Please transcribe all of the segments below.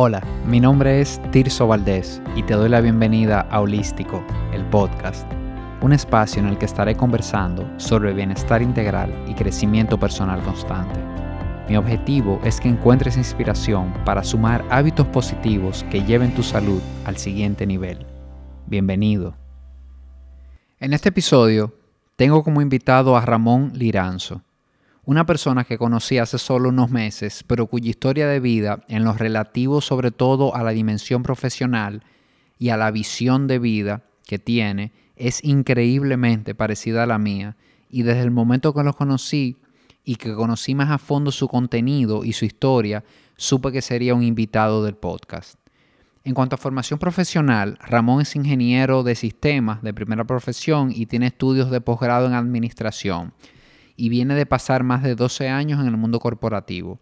Hola, mi nombre es Tirso Valdés y te doy la bienvenida a Holístico, el podcast, un espacio en el que estaré conversando sobre bienestar integral y crecimiento personal constante. Mi objetivo es que encuentres inspiración para sumar hábitos positivos que lleven tu salud al siguiente nivel. Bienvenido. En este episodio tengo como invitado a Ramón Liranzo una persona que conocí hace solo unos meses, pero cuya historia de vida, en lo relativo sobre todo a la dimensión profesional y a la visión de vida que tiene, es increíblemente parecida a la mía. Y desde el momento que lo conocí y que conocí más a fondo su contenido y su historia, supe que sería un invitado del podcast. En cuanto a formación profesional, Ramón es ingeniero de sistemas de primera profesión y tiene estudios de posgrado en administración y viene de pasar más de 12 años en el mundo corporativo.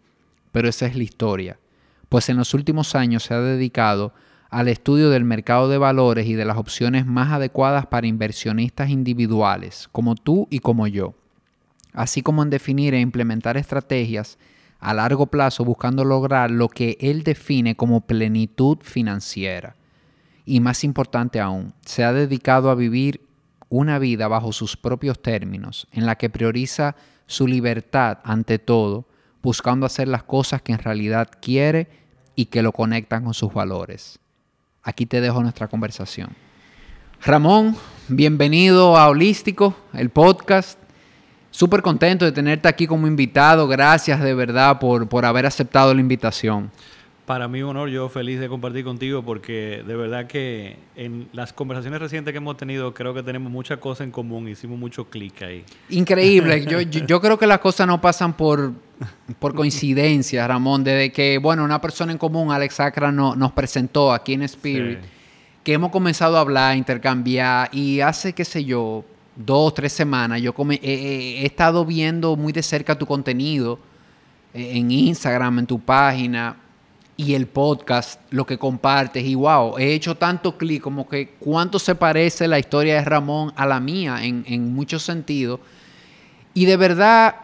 Pero esa es la historia, pues en los últimos años se ha dedicado al estudio del mercado de valores y de las opciones más adecuadas para inversionistas individuales, como tú y como yo, así como en definir e implementar estrategias a largo plazo buscando lograr lo que él define como plenitud financiera. Y más importante aún, se ha dedicado a vivir una vida bajo sus propios términos, en la que prioriza su libertad ante todo, buscando hacer las cosas que en realidad quiere y que lo conectan con sus valores. Aquí te dejo nuestra conversación. Ramón, bienvenido a Holístico, el podcast. Súper contento de tenerte aquí como invitado. Gracias de verdad por, por haber aceptado la invitación. Para mí un honor, yo feliz de compartir contigo porque de verdad que en las conversaciones recientes que hemos tenido creo que tenemos muchas cosas en común, hicimos mucho clic ahí. Increíble, yo, yo, creo que las cosas no pasan por, por coincidencia, Ramón, desde que, bueno, una persona en común, Alex Acra, no, nos presentó aquí en Spirit, que hemos comenzado a hablar, intercambiar y hace, qué sé yo, dos, tres semanas, yo he estado viendo muy de cerca tu contenido eh, en Instagram, en tu página y el podcast, lo que compartes, y wow, he hecho tanto clic como que cuánto se parece la historia de Ramón a la mía en, en muchos sentidos. Y de verdad,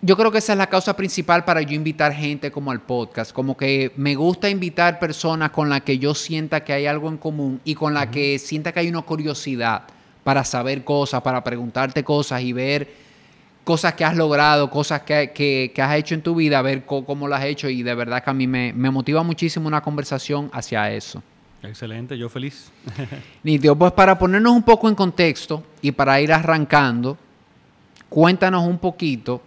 yo creo que esa es la causa principal para yo invitar gente como al podcast, como que me gusta invitar personas con las que yo sienta que hay algo en común y con las que sienta que hay una curiosidad para saber cosas, para preguntarte cosas y ver cosas que has logrado, cosas que, has hecho en tu vida, a ver cómo, las has hecho y de verdad que a mí me, motiva muchísimo una conversación hacia eso. Excelente, yo feliz. Nidio, pues para ponernos un poco en contexto y para ir arrancando, cuéntanos un poquito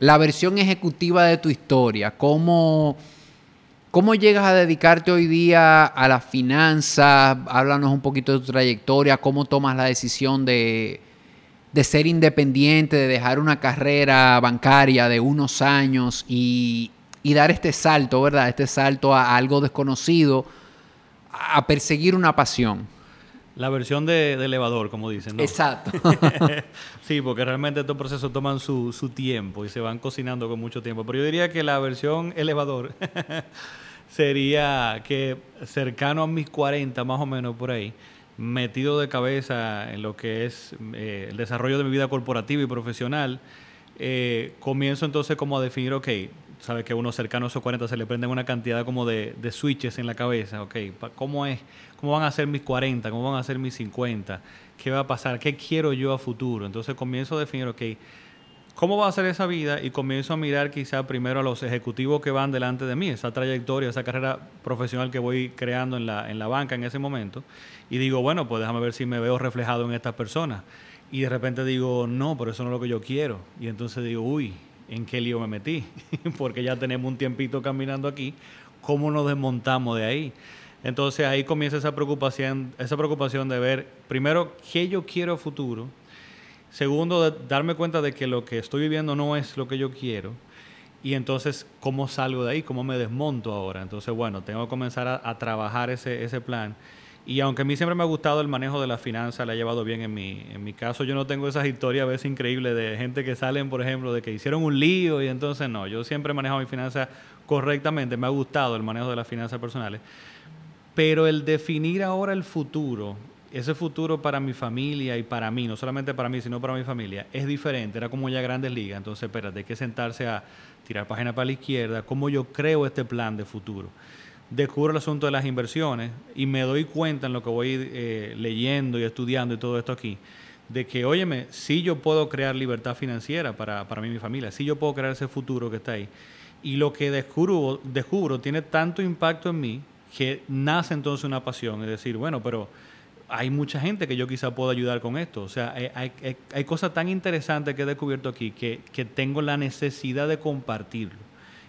la versión ejecutiva de tu historia, cómo, cómo llegas a dedicarte hoy día a las finanzas, háblanos un poquito de tu trayectoria, cómo tomas la decisión de de ser independiente, de dejar una carrera bancaria de unos años y, dar este salto, ¿verdad? Este salto a, algo desconocido, a perseguir una pasión. La versión de, elevador, como dicen. ¿no? Exacto. sí, porque realmente estos procesos toman su, su, tiempo y se van cocinando con mucho tiempo. Pero yo diría que la versión elevador sería que cercano a mis 40, más o menos por ahí, metido de cabeza en lo que es eh, el desarrollo de mi vida corporativa y profesional, eh, comienzo entonces como a definir, ok, sabes que uno cercano a esos 40 se le prenden una cantidad como de, switches en la cabeza, ok, ¿cómo es? ¿Cómo van a ser mis 40? ¿Cómo van a ser mis 50? ¿Qué va a pasar? ¿Qué quiero yo a futuro? Entonces comienzo a definir, ok, ¿Cómo va a ser esa vida? Y comienzo a mirar quizá primero a los ejecutivos que van delante de mí, esa trayectoria, esa carrera profesional que voy creando en la, en la banca en ese momento. Y digo, bueno, pues déjame ver si me veo reflejado en estas personas. Y de repente digo, no, pero eso no es lo que yo quiero. Y entonces digo, uy, ¿en qué lío me metí? Porque ya tenemos un tiempito caminando aquí. ¿Cómo nos desmontamos de ahí? Entonces ahí comienza esa preocupación, esa preocupación de ver, primero, qué yo quiero futuro Segundo, darme cuenta de que lo que estoy viviendo no es lo que yo quiero. Y entonces, ¿cómo salgo de ahí? ¿Cómo me desmonto ahora? Entonces, bueno, tengo que comenzar a, trabajar ese, ese, plan. Y aunque a mí siempre me ha gustado el manejo de la finanza, la he llevado bien en mi, en mi caso. Yo no tengo esas historias a veces increíbles de gente que salen, por ejemplo, de que hicieron un lío y entonces no. Yo siempre he manejado mi finanza correctamente. Me ha gustado el manejo de las finanzas personales. Pero el definir ahora el futuro ese futuro para mi familia y para mí, no solamente para mí, sino para mi familia, es diferente. Era como ya grandes ligas. Entonces, espérate, hay que sentarse a tirar página para la izquierda. ¿Cómo yo creo este plan de futuro? Descubro el asunto de las inversiones y me doy cuenta en lo que voy eh, leyendo y estudiando y todo esto aquí, de que, óyeme, sí yo puedo crear libertad financiera para, para mí y mi familia, sí yo puedo crear ese futuro que está ahí. Y lo que descubro, descubro tiene tanto impacto en mí que nace entonces una pasión, es decir, bueno, pero hay mucha gente que yo quizá pueda ayudar con esto. O sea, hay, hay, cosas tan interesantes que he descubierto aquí que, que, tengo la necesidad de compartirlo.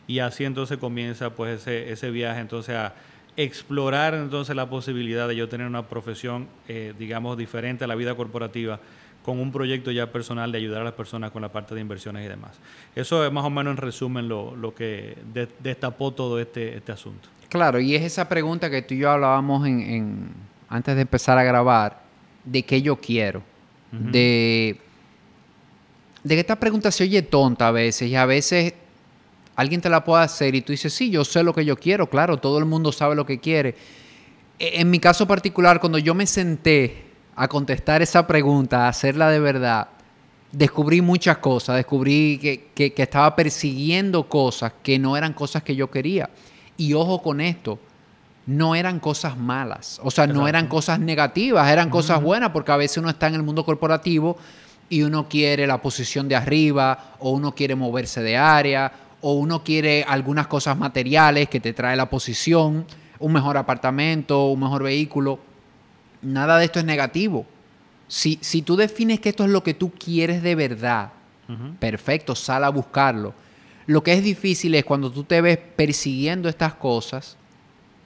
Y así entonces comienza pues ese, ese viaje entonces a explorar entonces la posibilidad de yo tener una profesión, eh, digamos, diferente a la vida corporativa con un proyecto ya personal de ayudar a las personas con la parte de inversiones y demás. Eso es más o menos en resumen lo, lo que destapó todo este, este asunto. Claro, y es esa pregunta que tú y yo hablábamos en, antes de empezar a grabar, de qué yo quiero. De, de que esta pregunta se oye tonta a veces y a veces alguien te la puede hacer y tú dices, sí, yo sé lo que yo quiero, claro, todo el mundo sabe lo que quiere. E, en mi caso particular, cuando yo me senté a contestar esa pregunta, a hacerla de verdad, descubrí muchas cosas, descubrí que, estaba persiguiendo cosas que no eran cosas que yo quería. Y ojo con esto, no eran cosas malas, o sea, no eran cosas negativas, eran cosas buenas, porque a veces uno está en el mundo corporativo y uno quiere la posición de arriba, o uno quiere moverse de área, o uno quiere algunas cosas materiales que te trae la posición, un mejor apartamento, un mejor vehículo. Nada de esto es negativo. Si, si tú defines que esto es lo que tú quieres de verdad, perfecto, sal a buscarlo. Lo que es difícil es cuando tú te ves persiguiendo estas cosas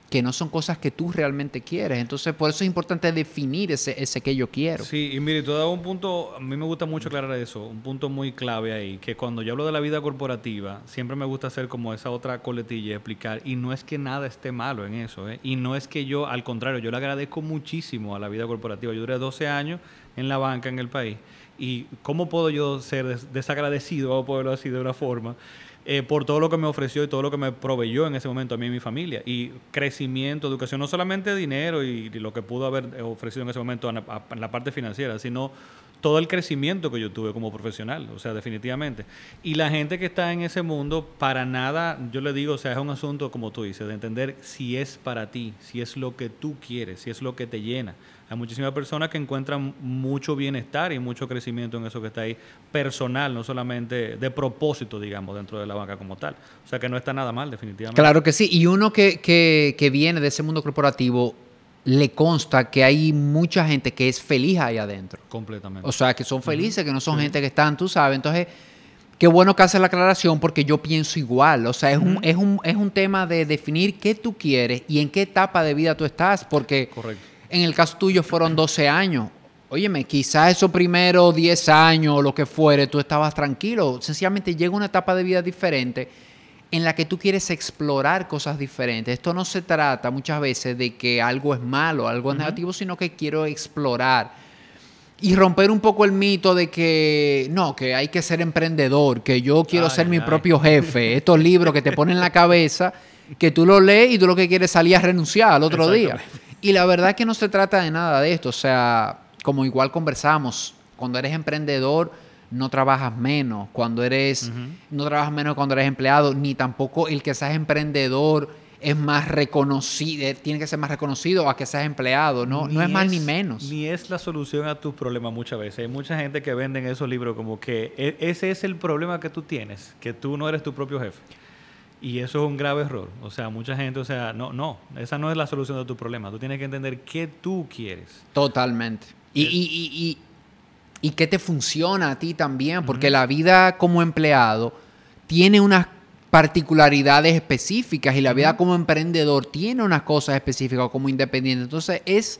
que no son cosas que tú realmente quieres. Entonces, por eso es importante definir ese, ese que yo quiero. Sí, y mire, tú has dado un punto, a mí me gusta mucho aclarar eso, un punto muy clave ahí, que cuando yo hablo de la vida corporativa, siempre me gusta hacer como esa otra coletilla explicar, y no es que nada esté malo en eso, ¿eh? y no es que yo, al contrario, yo le agradezco muchísimo a la vida corporativa. Yo duré 12 años en la banca en el país, y ¿cómo puedo yo ser desagradecido, o poderlo así de una forma? Eh, por todo lo que me ofreció y todo lo que me proveyó en ese momento a mí y mi familia. Y crecimiento, educación, no solamente dinero y, lo que pudo haber ofrecido en ese momento en la, parte financiera, sino todo el crecimiento que yo tuve como profesional, o sea, definitivamente. Y la gente que está en ese mundo, para nada, yo le digo, o sea, es un asunto, como tú dices, de entender si es para ti, si es lo que tú quieres, si es lo que te llena. Hay muchísimas personas que encuentran mucho bienestar y mucho crecimiento en eso que está ahí, personal, no solamente de propósito, digamos, dentro de la banca como tal. O sea que no está nada mal, definitivamente. Claro que sí. Y uno que, que, que viene de ese mundo corporativo, le consta que hay mucha gente que es feliz ahí adentro. Completamente. O sea, que son felices, que no son gente que están, tú sabes. Entonces, qué bueno que hace la aclaración porque yo pienso igual. O sea, es, un, es, un, es un tema de definir qué tú quieres y en qué etapa de vida tú estás. Porque Correcto en el caso tuyo fueron 12 años. Óyeme, quizás esos primeros 10 años o lo que fuere, tú estabas tranquilo. Sencillamente llega una etapa de vida diferente en la que tú quieres explorar cosas diferentes. Esto no se trata muchas veces de que algo es malo, algo es negativo, sino que quiero explorar y romper un poco el mito de que no, que hay que ser emprendedor, que yo quiero ser mi propio jefe. Estos libros que te ponen en la cabeza, que tú lo lees y tú lo que quieres salir a renunciar al otro día. Y la verdad es que no se trata de nada de esto. O sea, como igual conversamos, cuando eres emprendedor no trabajas menos. Cuando eres, no trabajas menos cuando eres empleado, ni tampoco el que seas emprendedor es más reconocido, eh, tiene que ser más reconocido a que seas empleado, no, no es más ni menos. Ni es la solución a tus problemas muchas veces. Hay mucha gente que vende en esos libros como que e, ese es el problema que tú tienes, que tú no eres tu propio jefe. Y eso es un grave error. O sea, mucha gente, o sea, no, no, esa no es la solución de tu problema. Tú tienes que entender qué tú quieres. Totalmente. Y, y, y, y, qué te funciona a ti también, porque la vida como empleado tiene unas particularidades específicas y la vida como emprendedor tiene unas cosas específicas como independiente. Entonces es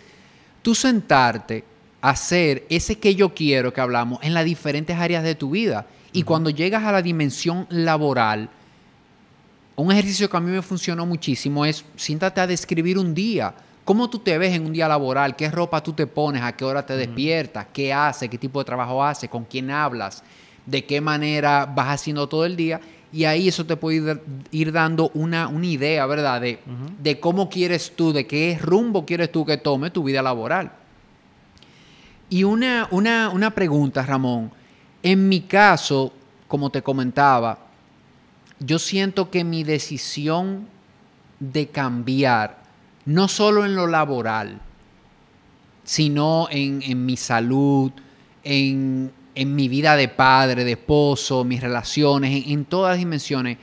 tú sentarte, hacer ese que yo quiero que hablamos en las diferentes áreas de tu vida. Y cuando llegas a la dimensión laboral, un ejercicio que a mí me funcionó muchísimo es siéntate a describir un día. ¿Cómo tú te ves en un día laboral? ¿Qué ropa tú te pones? ¿A qué hora te despiertas? ¿Qué haces? ¿Qué tipo de trabajo haces? ¿Con quién hablas? ¿De qué manera vas haciendo todo el día? Y ahí eso te puede ir, dando una, una, idea, ¿verdad? De, de, cómo quieres tú, de qué rumbo quieres tú que tome tu vida laboral. Y una, una, una pregunta, Ramón. En mi caso, como te comentaba, yo siento que mi decisión de cambiar, no solo en lo laboral, sino en, mi salud, en, mi vida de padre, de esposo, mis relaciones, en, todas dimensiones,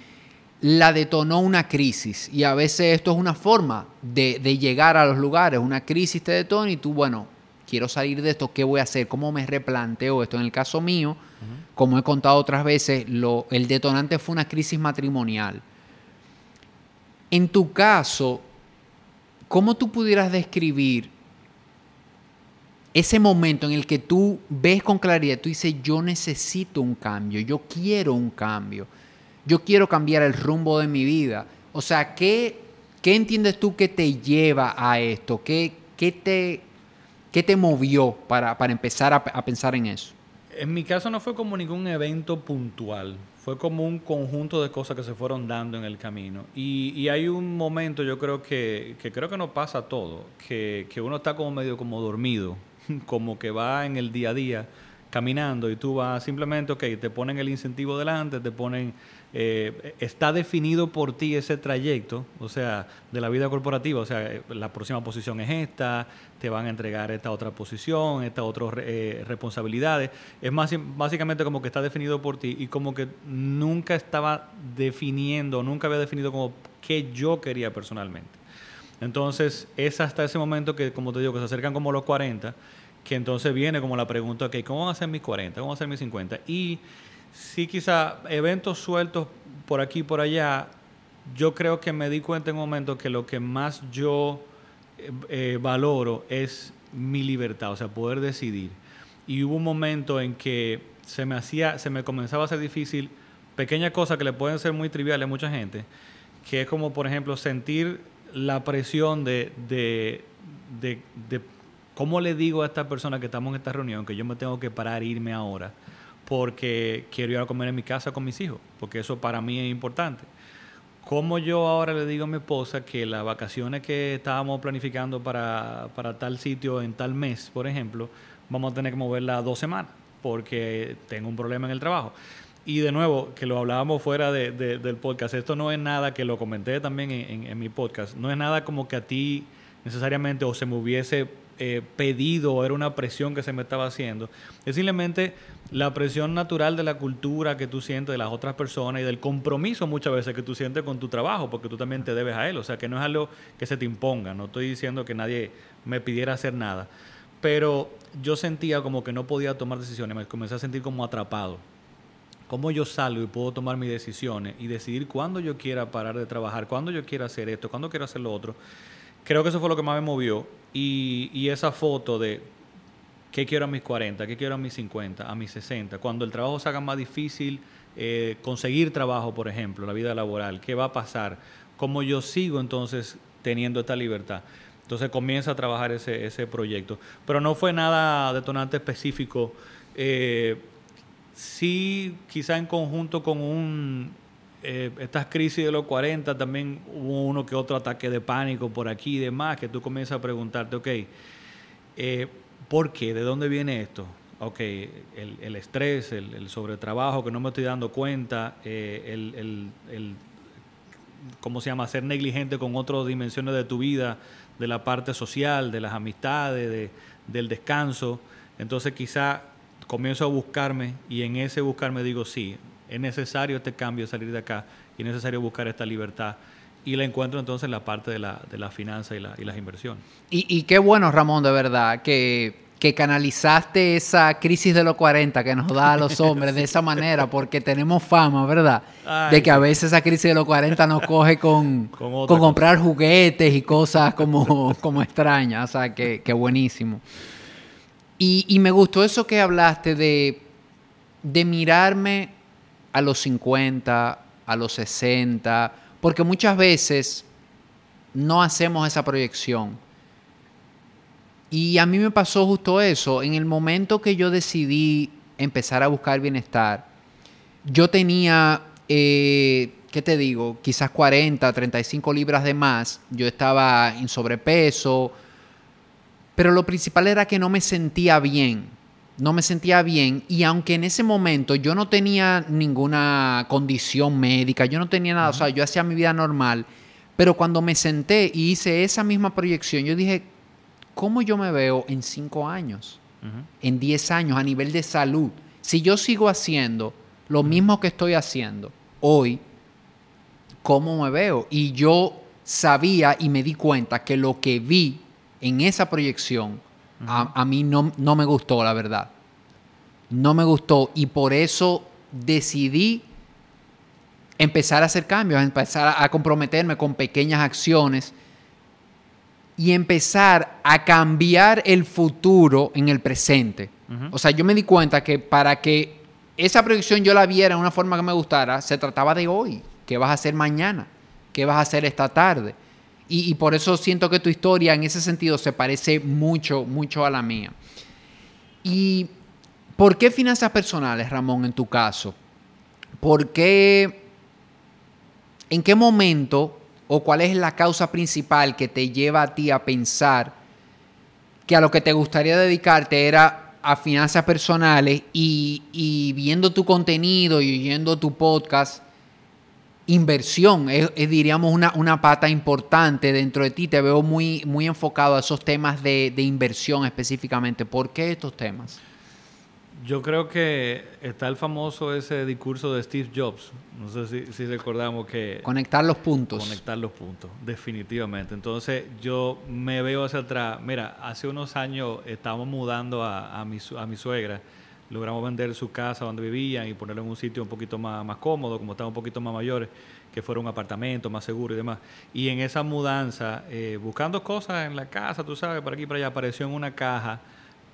la detonó una crisis. Y a veces esto es una forma de, llegar a los lugares. Una crisis te detona y tú, bueno, quiero salir de esto, ¿qué voy a hacer? ¿Cómo me replanteo esto? En el caso mío, como he contado otras veces, lo, el detonante fue una crisis matrimonial. En tu caso, ¿cómo tú pudieras describir ese momento en el que tú ves con claridad, tú dices, yo necesito un cambio, yo quiero un cambio, yo quiero cambiar el rumbo de mi vida? O sea, ¿qué, qué entiendes tú que te lleva a esto? ¿Qué, qué, te, qué te movió para, empezar a pensar en eso? En mi caso no fue como ningún evento puntual, fue como un conjunto de cosas que se fueron dando en el camino. Y, hay un momento, yo creo que, que creo que no pasa todo, que, que, uno está como medio como dormido, como que va en el día a día caminando y tú vas simplemente, ok, te ponen el incentivo delante, te ponen eh, está definido por ti ese trayecto, o sea, de la vida corporativa, o sea, eh, la próxima posición es esta, te van a entregar esta otra posición, estas otras eh, responsabilidades. Es más, básicamente como que está definido por ti y como que nunca estaba definiendo, nunca había definido como qué yo quería personalmente. Entonces, es hasta ese momento que, como te digo, que se acercan como los 40, que entonces viene como la pregunta, ok, ¿cómo van a ser mis 40? ¿Cómo van a ser mis 50? Y sí quizá eventos sueltos por aquí y por allá, yo creo que me di cuenta en un momento que lo que más yo eh, eh, valoro es mi libertad, o sea, poder decidir. Y hubo un momento en que se me hacía, se me comenzaba a hacer difícil pequeñas cosas que le pueden ser muy triviales a mucha gente, que es como, por ejemplo, sentir la presión de, de, de, de cómo le digo a esta persona que estamos en esta reunión que yo me tengo que parar e irme ahora porque quiero ir a comer en mi casa con mis hijos, porque eso para mí es importante. ¿Cómo yo ahora le digo a mi esposa que las vacaciones que estábamos planificando para, tal sitio en tal mes, por ejemplo, vamos a tener que moverla dos semanas porque tengo un problema en el trabajo? Y de nuevo, que lo hablábamos fuera del podcast, esto no es nada que lo comenté también en, en mi podcast, no es nada como que a ti necesariamente o se me hubiese eh, pedido, era una presión que se me estaba haciendo. Es simplemente la presión natural de la cultura que tú sientes de las otras personas y del compromiso muchas veces que tú sientes con tu trabajo, porque tú también te debes a él. O sea, que no es algo que se te imponga. No estoy diciendo que nadie me pidiera hacer nada. Pero yo sentía como que no podía tomar decisiones. Me comencé a sentir como atrapado. ¿Cómo yo salgo y puedo tomar mis decisiones y decidir cuándo yo quiera parar de trabajar, cuándo yo quiera hacer esto, cuándo quiero hacer lo otro? Creo que eso fue lo que más me movió y, esa foto de qué quiero a mis 40, qué quiero a mis 50, a mis 60, cuando el trabajo se haga más difícil, eh, conseguir trabajo, por ejemplo, la vida laboral, qué va a pasar, cómo yo sigo entonces teniendo esta libertad. Entonces comienza a trabajar ese, proyecto. Pero no fue nada detonante específico. Eh, sí, quizá en conjunto con un eh, estas crisis de los 40 también hubo uno que otro ataque de pánico por aquí y demás, que tú comienzas a preguntarte, ok, eh, ¿por qué? ¿De dónde viene esto? Ok, el, estrés, el, sobretrabajo, que no me estoy dando cuenta, eh, el, ¿cómo se llama? Ser negligente con otras dimensiones de tu vida, de la parte social, de las amistades, del descanso. Entonces quizá comienzo a buscarme y en ese buscarme digo, sí, es necesario este cambio, salir de acá, y es necesario buscar esta libertad. Y la encuentro entonces en la parte de la, de la finanza y, la, y las inversiones. Y, qué bueno, Ramón, de verdad, que, que canalizaste esa crisis de los 40 que nos da a los hombres de esa manera, porque tenemos fama, ¿verdad? de que a veces esa crisis de los 40 nos coge con, con, comprar juguetes y cosas como, como extrañas. O sea, que, que buenísimo. Y, y, me gustó eso que hablaste de, de mirarme a los 50, a los 60, porque muchas veces no hacemos esa proyección. Y a mí me pasó justo eso. En el momento que yo decidí empezar a buscar bienestar, yo tenía, eh, ¿qué te digo? Quizás 40, 35 libras de más. Yo estaba en sobrepeso. Pero lo principal era que no me sentía bien. No me sentía bien y aunque en ese momento yo no tenía ninguna condición médica, yo no tenía nada, o sea, yo hacía mi vida normal, pero cuando me senté y hice esa misma proyección, yo dije, ¿cómo yo me veo en cinco años? En diez años a nivel de salud. Si yo sigo haciendo lo mismo que estoy haciendo hoy, ¿cómo me veo? Y yo sabía y me di cuenta que lo que vi en esa proyección a, mí no, no me gustó, la verdad. No me gustó y por eso decidí empezar a hacer cambios, empezar a comprometerme con pequeñas acciones y empezar a cambiar el futuro en el presente. O sea, yo me di cuenta que para que esa proyección yo la viera de una forma que me gustara, se trataba de hoy. ¿Qué vas a hacer mañana? ¿Qué vas a hacer esta tarde? Y, y, por eso siento que tu historia en ese sentido se parece mucho, mucho a la mía. ¿Y por qué finanzas personales, Ramón, en tu caso? ¿Por qué? ¿En qué momento o cuál es la causa principal que te lleva a ti a pensar que a lo que te gustaría dedicarte era a finanzas personales y, viendo tu contenido y oyendo tu podcast, inversión es, diríamos una, una, pata importante dentro de ti. Te veo muy, muy enfocado a esos temas de, de inversión específicamente. ¿Por qué estos temas? Yo creo que está el famoso ese discurso de Steve Jobs. No sé si, recordamos que... Conectar los puntos. Conectar los puntos, definitivamente. Entonces yo me veo hacia atrás. Mira, hace unos años estábamos mudando a, a, mi, a mi suegra. Logramos vender su casa donde vivían y ponerlo en un sitio un poquito más, más cómodo, como estaban un poquito más mayores, que fuera un apartamento más seguro y demás. Y en esa mudanza, eh, buscando cosas en la casa, tú sabes, por aquí y por allá, apareció en una caja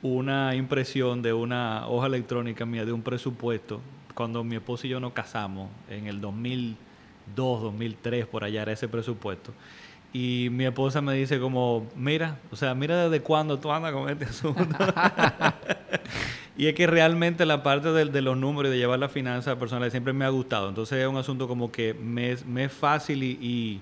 una impresión de una hoja electrónica mía de un presupuesto cuando mi esposo y yo nos casamos en el 2002, 2003, por allá era ese presupuesto. Y mi esposa me dice como, mira, o sea, mira desde cuándo tú andas con este asunto. y es que realmente la parte de, de, los números y de llevar la finanza personal siempre me ha gustado. Entonces es un asunto como que me, me es fácil y,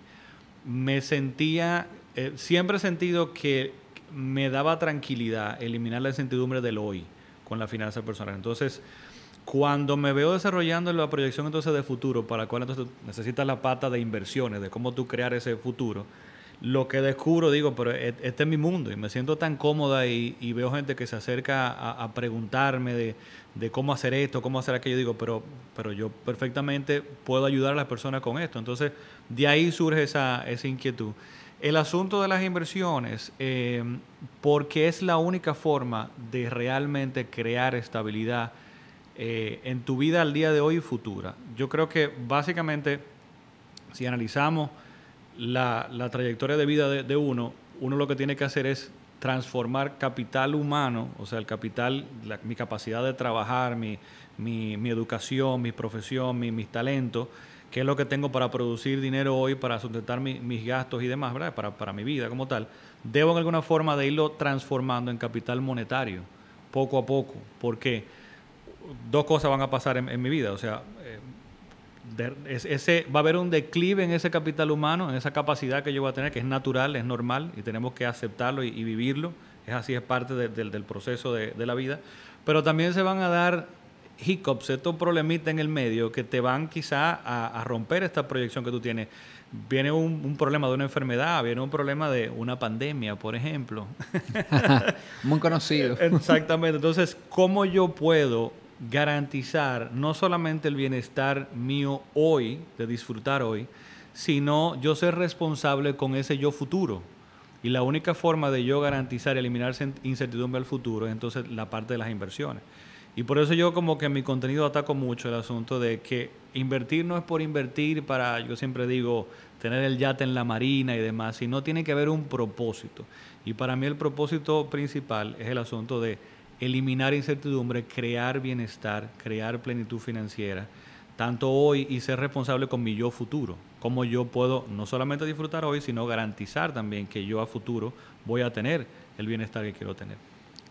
me sentía, eh, siempre he sentido que me daba tranquilidad eliminar la incertidumbre del hoy con la finanza personal. Entonces, cuando me veo desarrollando la proyección entonces de futuro, para la cual entonces necesitas la pata de inversiones, de cómo tú crear ese futuro, lo que descubro, digo, pero e-, este es mi mundo y me siento tan cómoda y, veo gente que se acerca a, preguntarme de, cómo hacer esto, cómo hacer aquello, digo, pero, pero yo perfectamente puedo ayudar a las personas con esto. Entonces, de ahí surge esa, esa inquietud. El asunto de las inversiones, eh, porque es la única forma de realmente crear estabilidad eh, en tu vida al día de hoy y futura. Yo creo que básicamente, si analizamos la, trayectoria de vida de, uno, uno lo que tiene que hacer es transformar capital humano, o sea, el capital, mi capacidad de trabajar, mi, educación, mi profesión, mis talentos, qué es lo que tengo para producir dinero hoy, para sustentar mis gastos y demás, ¿verdad? Para, para mi vida como tal, debo en alguna forma de irlo transformando en capital monetario, poco a poco, porque dos cosas van a pasar en, mi vida, o sea, eh, ese, va a haber un declive en ese capital humano, en esa capacidad que yo voy a tener, que es natural, es normal, y tenemos que aceptarlo y, vivirlo, es así, es parte del proceso de, de la vida, pero también se van a dar hiccups, estos problemitas en el medio que te van quizá a, romper esta proyección que tú tienes. Viene un, problema de una enfermedad, viene un problema de una pandemia, por ejemplo. Muy conocido. Exactamente. Entonces, ¿cómo yo puedo garantizar no solamente el bienestar mío hoy, de disfrutar hoy, sino yo ser responsable con ese yo futuro? Y la única forma de yo garantizar y eliminar incertidumbre al futuro es entonces la parte de las inversiones. Y por eso yo como que mi contenido ataco mucho el asunto de que invertir no es por invertir para, yo siempre digo, tener el yate en la marina y demás, sino tiene que haber un propósito. Y para mí el propósito principal es el asunto de eliminar incertidumbre, crear bienestar, crear plenitud financiera, tanto hoy y ser responsable con mi yo futuro. Cómo yo puedo no solamente disfrutar hoy, sino garantizar también que yo a futuro voy a tener el bienestar que quiero tener.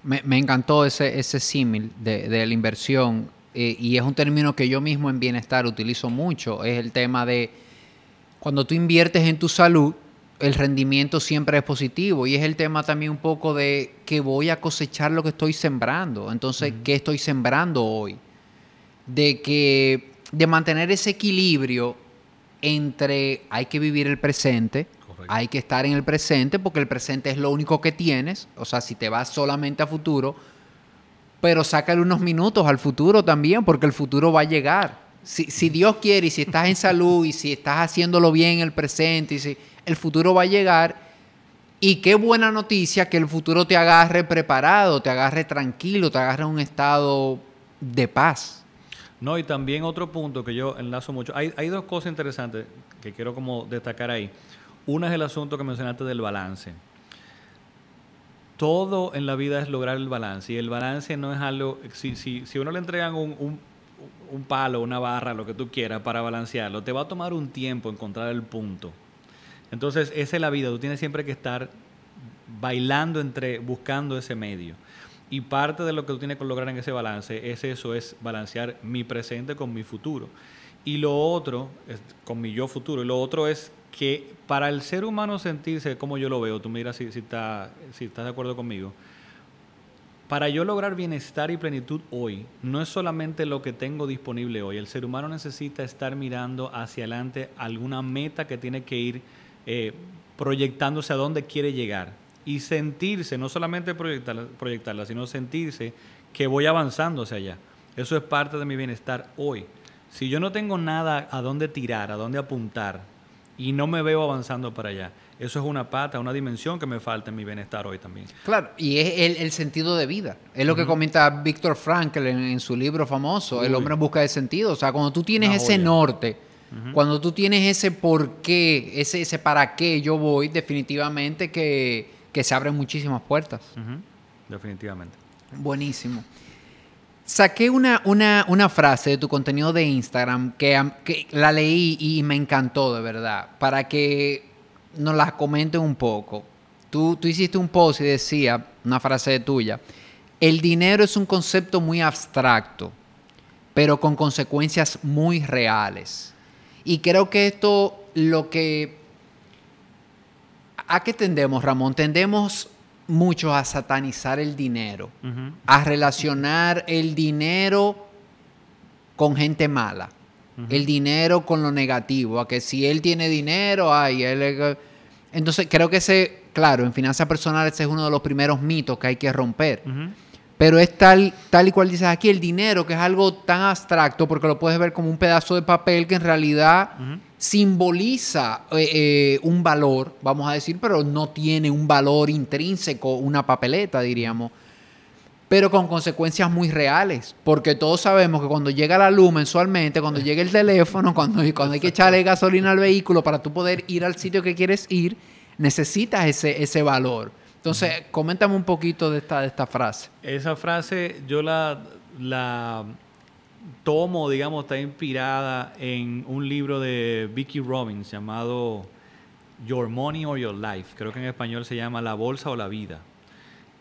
Me, encantó ese, ese símil de, la inversión eh, y es un término que yo mismo en bienestar utilizo mucho. Es el tema de cuando tú inviertes en tu salud, el rendimiento siempre es positivo y es el tema también un poco de que voy a cosechar lo que estoy sembrando. Entonces, ¿qué estoy sembrando hoy? De que de mantener ese equilibrio entre hay que vivir el presente, hay que estar en el presente porque el presente es lo único que tienes, o sea, si te vas solamente a futuro, pero sácale unos minutos al futuro también porque el futuro va a llegar. Si, si Dios quiere y si estás en salud y si estás haciéndolo bien en el presente y si el futuro va a llegar y qué buena noticia que el futuro te agarre preparado, te agarre tranquilo, te agarre en un estado de paz. No, y también otro punto que yo enlazo mucho. Hay, hay dos cosas interesantes que quiero como destacar ahí. Una es el asunto que mencionaste del balance. Todo en la vida es lograr el balance. Y el balance no es algo. Si, si, si uno le entregan un, un, un palo, una barra, lo que tú quieras para balancearlo, te va a tomar un tiempo encontrar el punto. Entonces, esa es la vida. Tú tienes siempre que estar bailando entre, buscando ese medio. Y parte de lo que tú tienes que lograr en ese balance es eso, es balancear mi presente con mi futuro. Y lo otro, es con mi yo futuro, y lo otro es que para el ser humano sentirse como yo lo veo, tú miras si, si, está, si estás de acuerdo conmigo, para yo lograr bienestar y plenitud hoy, no es solamente lo que tengo disponible hoy, el ser humano necesita estar mirando hacia adelante alguna meta que tiene que ir eh, proyectándose a dónde quiere llegar y sentirse, no solamente proyectarla, proyectarla, sino sentirse que voy avanzando hacia allá. Eso es parte de mi bienestar hoy. Si yo no tengo nada a dónde tirar, a dónde apuntar, y no me veo avanzando para allá, eso es una pata, una dimensión que me falta en mi bienestar hoy también. Claro, y es el, sentido de vida. Es lo que comenta Víctor Frankl en, su libro famoso, El hombre en busca de sentido. O sea, cuando tú tienes ese norte, cuando tú tienes ese por qué, ese, ese para qué yo voy, definitivamente que, se abren muchísimas puertas. Definitivamente. Buenísimo. Saqué una, una, frase de tu contenido de Instagram que, que, la leí y me encantó de verdad, para que nos la comenten un poco. Tú, tú hiciste un post y decía, una frase tuya, el dinero es un concepto muy abstracto, pero con consecuencias muy reales. Y creo que esto lo que... ¿A qué tendemos, Ramón? Tendemos mucho a satanizar el dinero, a relacionar el dinero con gente mala, el dinero con lo negativo, a que si él tiene dinero, ay, él... Entonces creo que ese, claro, en finanzas personales ese es uno de los primeros mitos que hay que romper. Pero es tal, tal y cual dices aquí, el dinero, que es algo tan abstracto, porque lo puedes ver como un pedazo de papel que en realidad simboliza eh, eh, un valor, vamos a decir, pero no tiene un valor intrínseco, una papeleta, diríamos, pero con consecuencias muy reales, porque todos sabemos que cuando llega la luz mensualmente, cuando llega el teléfono, cuando, cuando hay que echarle gasolina al vehículo para tú poder ir al sitio que quieres ir, necesitas ese, ese valor. Entonces, coméntame un poquito de esta, de esta frase. Esa frase yo la, la tomo, digamos, está inspirada en un libro de Vicky Robbins llamado Your Money or Your Life. Creo que en español se llama La Bolsa o la Vida.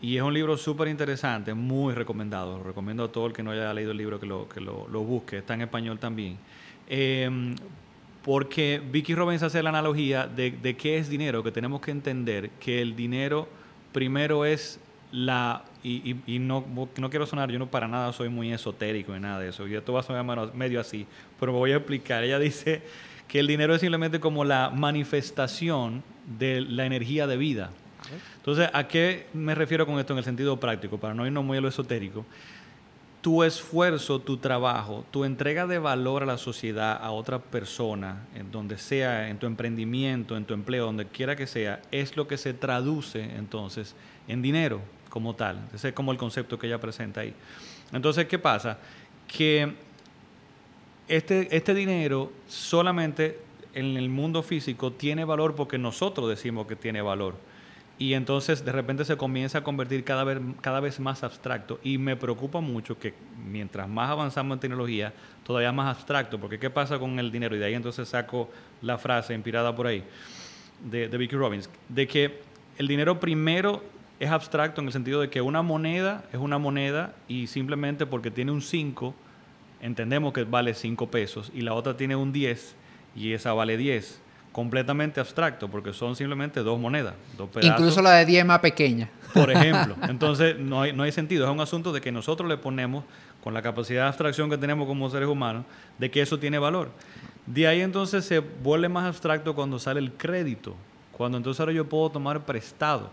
Y es un libro súper interesante, muy recomendado. recomiendo a todo el que no haya leído el libro que lo, que lo, busque. Está en español también. Em, porque Vicky Robbins hace la analogía de, de qué es dinero, que tenemos que entender que el dinero primero es la, y, y, no, no, quiero sonar, yo no para nada soy muy esotérico ni nada de eso, y esto va a sonar medio así, pero me voy a explicar. Ella dice que el dinero es simplemente como la manifestación de la energía de vida. Entonces, ¿a qué me refiero con esto en el sentido práctico? Para no irnos muy a lo esotérico. Tu esfuerzo, tu trabajo, tu entrega de valor a la sociedad, a otra persona, en donde sea, en tu emprendimiento, en tu empleo, donde quiera que sea, es lo que se traduce entonces en dinero como tal. Ese es como el concepto que ella presenta ahí. Entonces, ¿qué pasa? Que este, este dinero solamente en el mundo físico tiene valor porque nosotros decimos que tiene valor. Y entonces de repente se comienza a convertir cada vez, cada vez más abstracto. Y me preocupa mucho que mientras más avanzamos en tecnología, todavía más abstracto. Porque ¿qué pasa con el dinero? Y de ahí entonces saco la frase inspirada por ahí de, de Vicky Robbins. De que el dinero primero es abstracto en el sentido de que una moneda es una moneda y simplemente porque tiene un 5, entendemos que vale 5 pesos y la otra tiene un 10 y esa vale 10. Completamente abstracto, porque son simplemente dos monedas, dos pedazos. Incluso la de 10 es más pequeña. Por ejemplo. Entonces, no hay, no hay sentido. Es un asunto de que nosotros le ponemos, con la capacidad de abstracción que tenemos como seres humanos, de que eso tiene valor. De ahí entonces se vuelve más abstracto cuando sale el crédito, cuando entonces ahora yo puedo tomar prestado.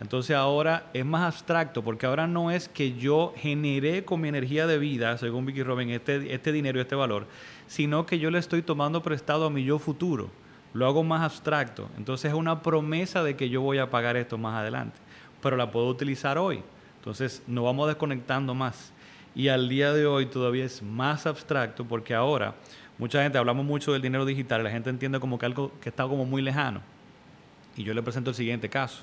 Entonces ahora es más abstracto porque ahora no es que yo generé con mi energía de vida, según Vicky Robin, este, este dinero y este valor, sino que yo le estoy tomando prestado a mi yo futuro lo hago más abstracto. Entonces es una promesa de que yo voy a pagar esto más adelante, pero la puedo utilizar hoy. Entonces nos vamos desconectando más. Y al día de hoy todavía es más abstracto porque ahora mucha gente, hablamos mucho del dinero digital, la gente entiende como que algo que está como muy lejano. Y yo le presento el siguiente caso.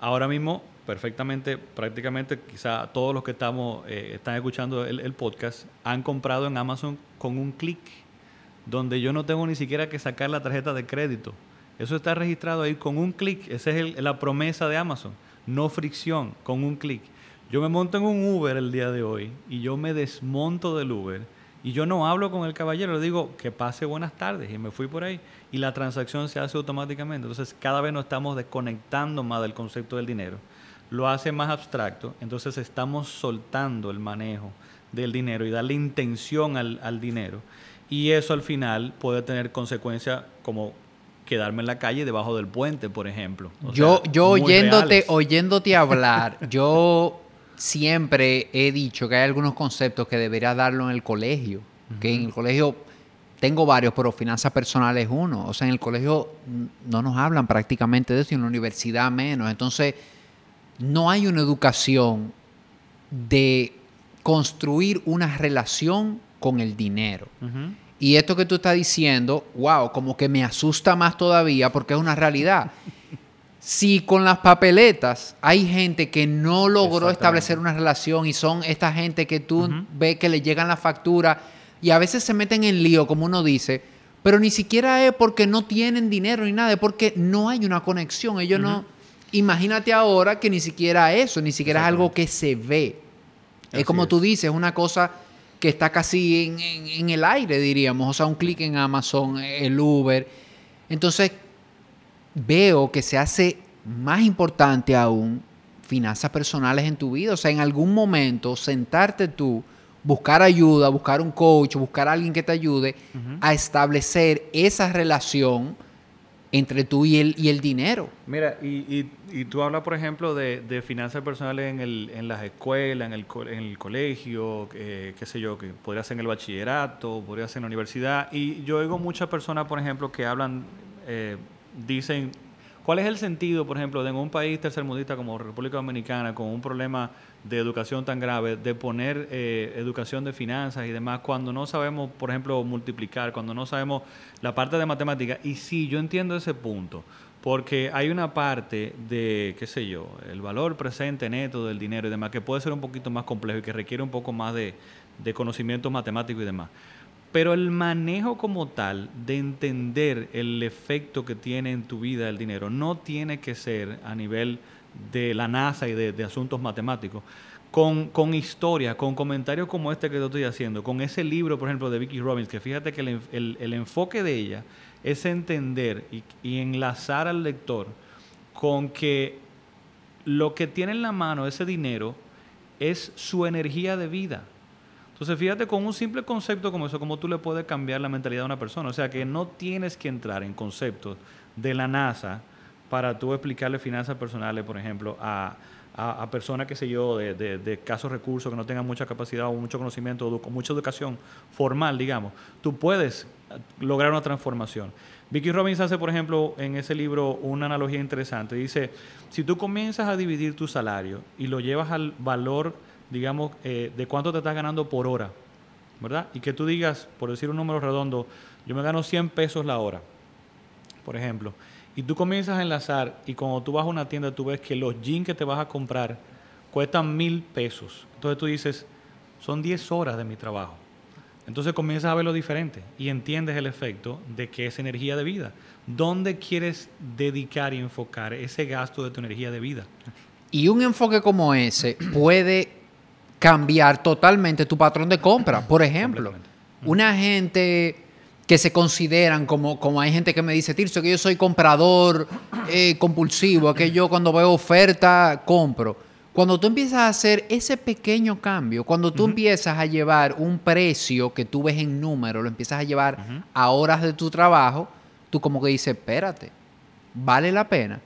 Ahora mismo, perfectamente, prácticamente, quizá todos los que estamos, eh, están escuchando el, el podcast han comprado en Amazon con un clic donde yo no tengo ni siquiera que sacar la tarjeta de crédito. Eso está registrado ahí con un clic. Esa es la promesa de Amazon. No fricción, con un clic. Yo me monto en un Uber el día de hoy y yo me desmonto del Uber y yo no hablo con el caballero, le digo que pase buenas tardes y me fui por ahí y la transacción se hace automáticamente. Entonces cada vez nos estamos desconectando más del concepto del dinero. Lo hace más abstracto, entonces estamos soltando el manejo del dinero y darle intención al, al dinero. Y eso al final puede tener consecuencias como quedarme en la calle debajo del puente, por ejemplo. yo yo oyéndote, oyéndote hablar, yo siempre he dicho que hay algunos conceptos que debería darlo en el colegio. Que en el colegio tengo varios, pero finanzas personales es uno. O sea, en el colegio no nos hablan prácticamente de eso y en la universidad menos. Entonces, no hay una educación de construir una relación con el dinero. Y esto que tú estás diciendo, wow, como que me asusta más todavía porque es una realidad. si con las papeletas hay gente que no logró establecer una relación y son esta gente que tú ves que le llegan la factura y a veces se meten en lío, como uno dice, pero ni siquiera es porque no tienen dinero ni nada, es porque no hay una conexión. Ellos no. Imagínate ahora que ni siquiera eso, ni siquiera es algo que se ve. es como tú dices, una cosa que está casi en, el aire, diríamos. O sea, un clic en Amazon, el Uber. Entonces, veo que se hace más importante aún finanzas personales en tu vida. O sea, en algún momento sentarte tú, buscar ayuda, buscar un coach, buscar a alguien que te ayude a establecer esa relación entre tú y el, y el dinero. Mira, y, y, tú hablas, por ejemplo, de, de finanzas personales en, el, en las escuelas, en el, en el colegio, eh, qué sé yo, que podría ser en el bachillerato, podría ser en la universidad. Y yo oigo muchas personas, por ejemplo, que hablan, eh, dicen, ¿cuál es el sentido, por ejemplo, de en un país tercermundista como República Dominicana, con un problema de educación tan grave, de poner eh, educación de finanzas y demás, cuando no sabemos, por ejemplo, multiplicar, cuando no sabemos la parte de matemática. Y sí, yo entiendo ese punto, porque hay una parte de, qué sé yo, el valor presente neto del dinero y demás, que puede ser un poquito más complejo y que requiere un poco más de, de conocimiento matemático y demás. Pero el manejo como tal de entender el efecto que tiene en tu vida el dinero no tiene que ser a nivel de la NASA y de, asuntos matemáticos, con, con historias, con comentarios como este que yo estoy haciendo, con ese libro, por ejemplo, de Vicky Robbins, que fíjate que el, enfoque de ella es entender y, enlazar al lector con que lo que tiene en la mano, ese dinero, es su energía de vida. Entonces, fíjate, con un simple concepto como eso, como tú le puedes cambiar la mentalidad a una persona. O sea, que no tienes que entrar en conceptos de la NASA para tú explicarle finanzas personales, por ejemplo, a, personas, qué sé yo, de, de, casos recursos que no tengan mucha capacidad o mucho conocimiento o mucha educación formal, digamos, tú puedes lograr una transformación. Vicky Robbins hace, por ejemplo, en ese libro una analogía interesante. Dice, si tú comienzas a dividir tu salario y lo llevas al valor, digamos, eh, de cuánto te estás ganando por hora, ¿verdad? Y que tú digas, por decir un número redondo, yo me gano 100 pesos la hora, por ejemplo y tú comienzas a enlazar y cuando tú vas a una tienda tú ves que los jeans que te vas a comprar cuestan mil pesos. Entonces tú dices, son 10 horas de mi trabajo. Entonces comienzas a verlo diferente y entiendes el efecto de que es energía de vida. ¿Dónde quieres dedicar y enfocar ese gasto de tu energía de vida? Y un enfoque como ese puede cambiar totalmente tu patrón de compra. Por ejemplo, una gente que se consideran como, como hay gente que me dice, Tirso, que yo soy comprador eh, compulsivo, que yo cuando veo oferta compro. Cuando tú empiezas a hacer ese pequeño cambio, cuando tú empiezas a llevar un precio que tú ves en número, lo empiezas a llevar a horas de tu trabajo, tú como que dices, espérate, vale la pena.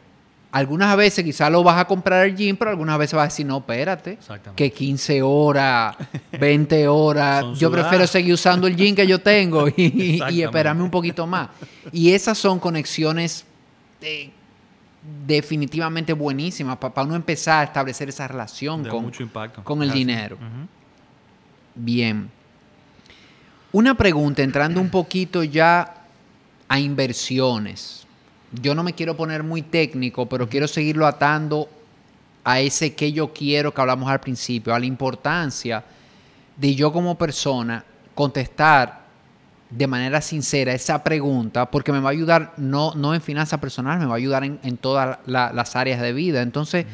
Algunas veces quizás lo vas a comprar el gym, pero algunas veces vas a decir, no, espérate, que 15 horas, 20 horas, yo prefiero seguir usando el gym que yo tengo y, esperarme un poquito más. Y esas son conexiones eh, definitivamente buenísimas para uno empezar a establecer esa relación con, con el dinero. Bien. Una pregunta, entrando un poquito ya a inversiones yo no me quiero poner muy técnico, pero quiero seguirlo atando a ese que yo quiero que hablamos al principio, a la importancia de yo como persona contestar de manera sincera esa pregunta, porque me va a ayudar no, no en finanzas personales, me va a ayudar en, todas las áreas de vida. Entonces,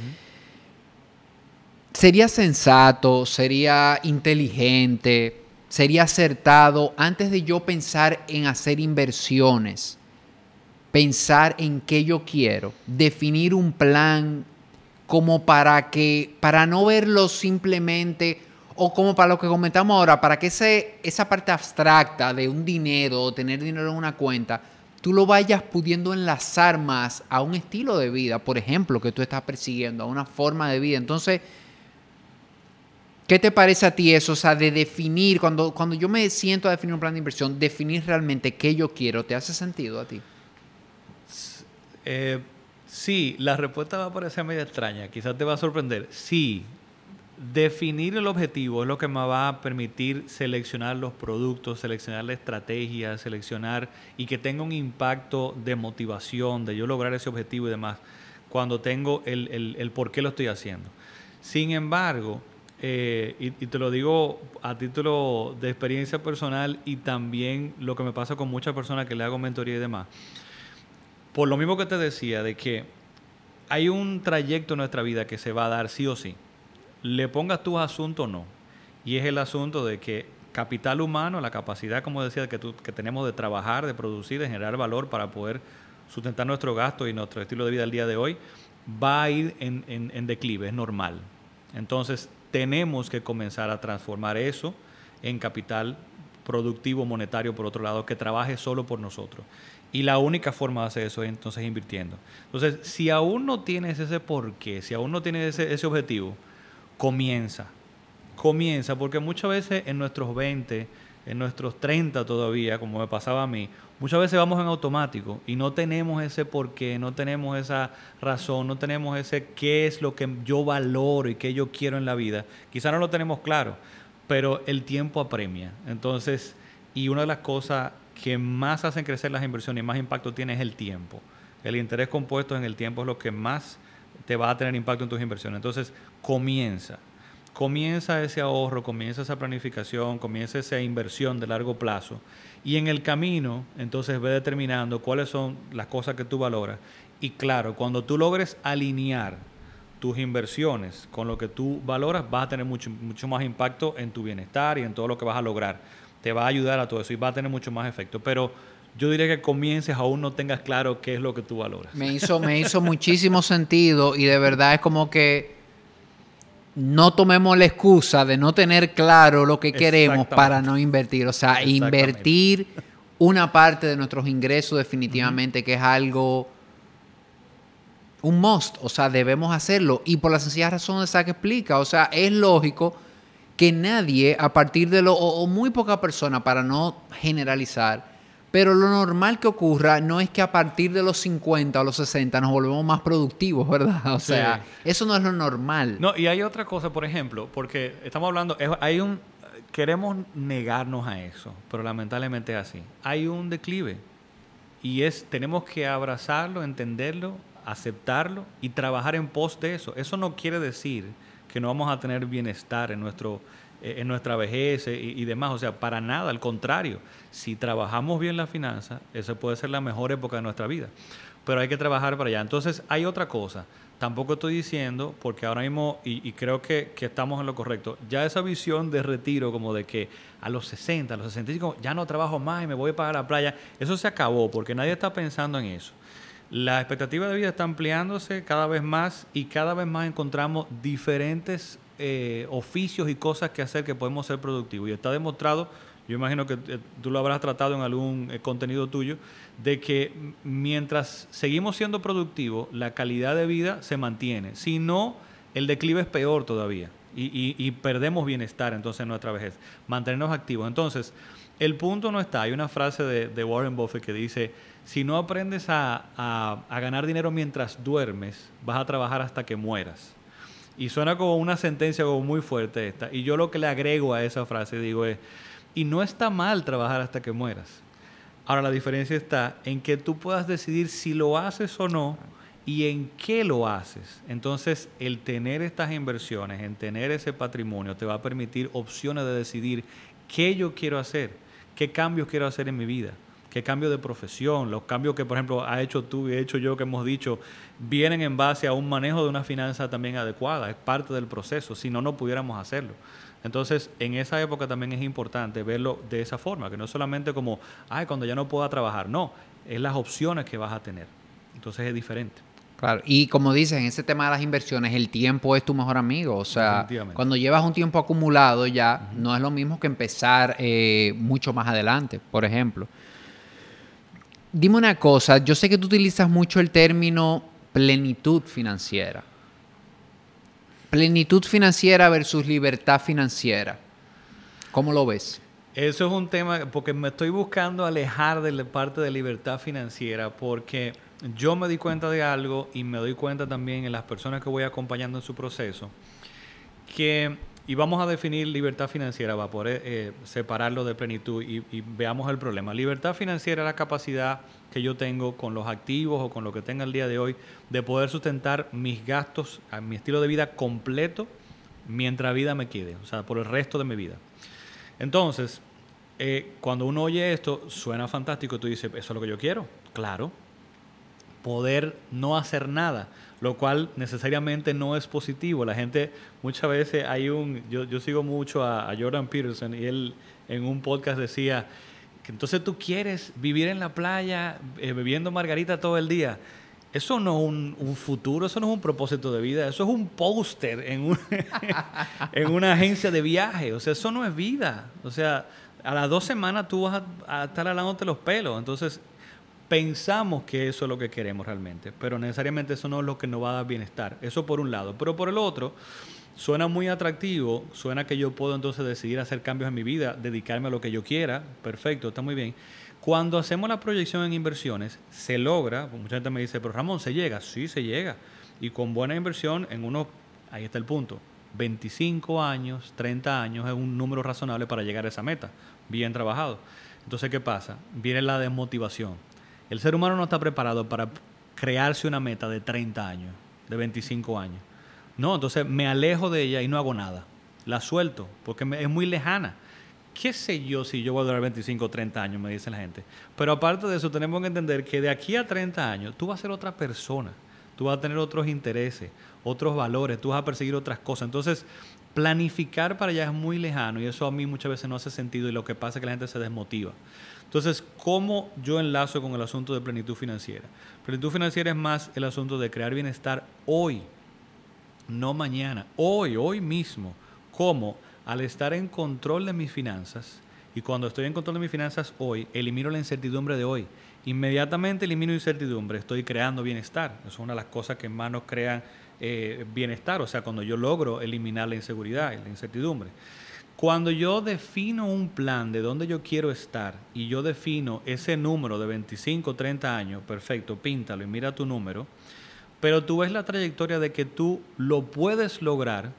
sería sensato, sería inteligente, sería acertado antes de yo pensar en hacer inversiones pensar en qué yo quiero, definir un plan como para que, para no verlo simplemente, o como para lo que comentamos ahora, para que ese, esa parte abstracta de un dinero o tener dinero en una cuenta, tú lo vayas pudiendo enlazar más a un estilo de vida, por ejemplo, que tú estás persiguiendo, a una forma de vida. Entonces, ¿qué te parece a ti eso? O sea, de definir, cuando, cuando yo me siento a definir un plan de inversión, definir realmente qué yo quiero, ¿te hace sentido a ti? Eh, sí, la respuesta va a parecer medio extraña, quizás te va a sorprender. Sí, definir el objetivo es lo que me va a permitir seleccionar los productos, seleccionar la estrategia, seleccionar y que tenga un impacto de motivación, de yo lograr ese objetivo y demás, cuando tengo el, por qué lo estoy haciendo. Sin embargo, eh, y, y, te lo digo a título de experiencia personal y también lo que me pasa con muchas personas que le hago mentoría y demás, por lo mismo que te decía, de que hay un trayecto en nuestra vida que se va a dar sí o sí. Le pongas tu asunto o no. Y es el asunto de que capital humano, la capacidad, como decía, que, que tenemos de trabajar, de producir, de generar valor para poder sustentar nuestro gasto y nuestro estilo de vida al día de hoy, va a ir en, en declive, es normal. Entonces, tenemos que comenzar a transformar eso en capital productivo monetario, por otro lado, que trabaje solo por nosotros. Y la única forma de hacer eso es entonces invirtiendo. Entonces, si aún no tienes ese porqué, si aún no tienes ese, ese objetivo, comienza. Comienza, porque muchas veces en nuestros 20, en nuestros 30 todavía, como me pasaba a mí, muchas veces vamos en automático y no tenemos ese porqué, no tenemos esa razón, no tenemos ese qué es lo que yo valoro y qué yo quiero en la vida. Quizá no lo tenemos claro, pero el tiempo apremia. Entonces, y una de las cosas que más hacen crecer las inversiones y más impacto tiene es el tiempo. El interés compuesto en el tiempo es lo que más te va a tener impacto en tus inversiones. Entonces, comienza. Comienza ese ahorro, comienza esa planificación, comienza esa inversión de largo plazo. Y en el camino, entonces ve determinando cuáles son las cosas que tú valoras. Y claro, cuando tú logres alinear tus inversiones con lo que tú valoras, vas a tener mucho, mucho más impacto en tu bienestar y en todo lo que vas a lograr te va a ayudar a todo eso y va a tener mucho más efecto. Pero yo diría que comiences aún no tengas claro qué es lo que tú valoras. Me hizo, me hizo muchísimo sentido y de verdad es como que no tomemos la excusa de no tener claro lo que queremos para no invertir. O sea, invertir una parte de nuestros ingresos definitivamente que es algo un must, o sea, debemos hacerlo. Y por la sencilla razón de esa que explica, o sea, es lógico que nadie a partir de lo, o, muy poca persona para no generalizar, pero lo normal que ocurra no es que a partir de los 50 o los 60 nos volvemos más productivos, ¿verdad? O sea, eso no es lo normal. No, y hay otra cosa, por ejemplo, porque estamos hablando, hay un, queremos negarnos a eso, pero lamentablemente es así. Hay un declive y es, tenemos que abrazarlo, entenderlo, aceptarlo y trabajar en pos de eso. Eso no quiere decir que no vamos a tener bienestar en, nuestro, eh, en nuestra vejez y, y, demás. O sea, para nada, al contrario. Si trabajamos bien la finanza, esa puede ser la mejor época de nuestra vida. pero hay que trabajar para allá. Entonces, hay otra cosa. Tampoco estoy diciendo, porque ahora mismo, y, creo que, que, estamos en lo correcto, ya esa visión de retiro, como de que a los 60, a los 65, ya no trabajo más y me voy para la playa, eso se acabó, porque nadie está pensando en eso. La expectativa de vida está ampliándose cada vez más y cada vez más encontramos diferentes eh, oficios y cosas que hacer que podemos ser productivos. Y está demostrado, yo imagino que eh, tú lo habrás tratado en algún eh, contenido tuyo, de que mientras seguimos siendo productivos, la calidad de vida se mantiene. Si no, el declive es peor todavía y, perdemos bienestar entonces en nuestra vejez. Mantenernos activos. Entonces, el punto no está. Hay una frase de Warren Buffett que dice si no aprendes a, ganar dinero mientras duermes, vas a trabajar hasta que mueras. Y suena como una sentencia como muy fuerte esta. Y yo lo que le agrego a esa frase digo es, y no está mal trabajar hasta que mueras. Ahora la diferencia está en que tú puedas decidir si lo haces o no y en qué lo haces. Entonces el tener estas inversiones, en tener ese patrimonio, te va a permitir opciones de decidir qué yo quiero hacer, qué cambios quiero hacer en mi vida qué cambio de profesión, los cambios que, por ejemplo, ha hecho tú y he hecho yo, que hemos dicho, vienen en base a un manejo de una finanza también adecuada, es parte del proceso, si no, no pudiéramos hacerlo. Entonces, en esa época también es importante verlo de esa forma, que no solamente como, ay, cuando ya no pueda trabajar, no, es las opciones que vas a tener. Entonces es diferente. Claro, y como dices, en ese tema de las inversiones, el tiempo es tu mejor amigo. O sea, cuando llevas un tiempo acumulado ya, no es lo mismo que empezar eh, mucho más adelante. Por ejemplo, Dime una cosa, yo sé que tú utilizas mucho el término plenitud financiera. Plenitud financiera versus libertad financiera. ¿Cómo lo ves? Eso es un tema, porque me estoy buscando alejar de la parte de libertad financiera, porque yo me di cuenta de algo y me doy cuenta también en las personas que voy acompañando en su proceso, que y vamos a definir libertad financiera para poder eh, separarlo de plenitud y, veamos el problema. Libertad financiera es la capacidad que yo tengo con los activos o con lo que tenga el día de hoy de poder sustentar mis gastos, mi estilo de vida completo mientras vida me quede, o sea, por el resto de mi vida. Entonces, eh, cuando uno oye esto, suena fantástico, tú dices, eso es lo que yo quiero, claro, poder no hacer nada lo cual necesariamente no es positivo. La gente, muchas veces hay un, yo, yo sigo mucho a, Jordan Peterson y él en un podcast decía que entonces tú quieres vivir en la playa eh, bebiendo margarita todo el día. Eso no es un, futuro, eso no es un propósito de vida, eso es un póster en, en una agencia de viaje. O sea, eso no es vida. O sea, a las dos semanas tú vas a, a estar alándote los pelos. Entonces, pensamos que eso es lo que queremos realmente, pero necesariamente eso no es lo que nos va a dar bienestar. Eso por un lado. Pero por el otro, suena muy atractivo, suena que yo puedo entonces decidir hacer cambios en mi vida, dedicarme a lo que yo quiera, perfecto, está muy bien. Cuando hacemos la proyección en inversiones, se logra, mucha gente me dice, pero Ramón, ¿se llega? Sí, se llega. Y con buena inversión, en uno, ahí está el punto, 25 años, 30 años es un número razonable para llegar a esa meta, bien trabajado. Entonces, ¿qué pasa? Viene la desmotivación el ser humano no está preparado para crearse una meta de 30 años, de 25 años. No, entonces me alejo de ella y no hago nada. La suelto porque es muy lejana. ¿Qué sé yo si yo voy a durar 25 o 30 años? Me dice la gente. Pero aparte de eso, tenemos que entender que de aquí a 30 años tú vas a ser otra persona. Tú vas a tener otros intereses, otros valores, tú vas a perseguir otras cosas. Entonces, planificar para allá es muy lejano y eso a mí muchas veces no hace sentido y lo que pasa es que la gente se desmotiva. Entonces, ¿cómo yo enlazo con el asunto de plenitud financiera? Plenitud financiera es más el asunto de crear bienestar hoy, no mañana, hoy, hoy mismo. ¿Cómo? Al estar en control de mis finanzas, y cuando estoy en control de mis finanzas hoy, elimino la incertidumbre de hoy. Inmediatamente elimino incertidumbre, estoy creando bienestar. Es una de las cosas que más nos crean eh, bienestar, o sea, cuando yo logro eliminar la inseguridad y la incertidumbre. Cuando yo defino un plan de dónde yo quiero estar y yo defino ese número de 25, 30 años, perfecto, píntalo y mira tu número, pero tú ves la trayectoria de que tú lo puedes lograr,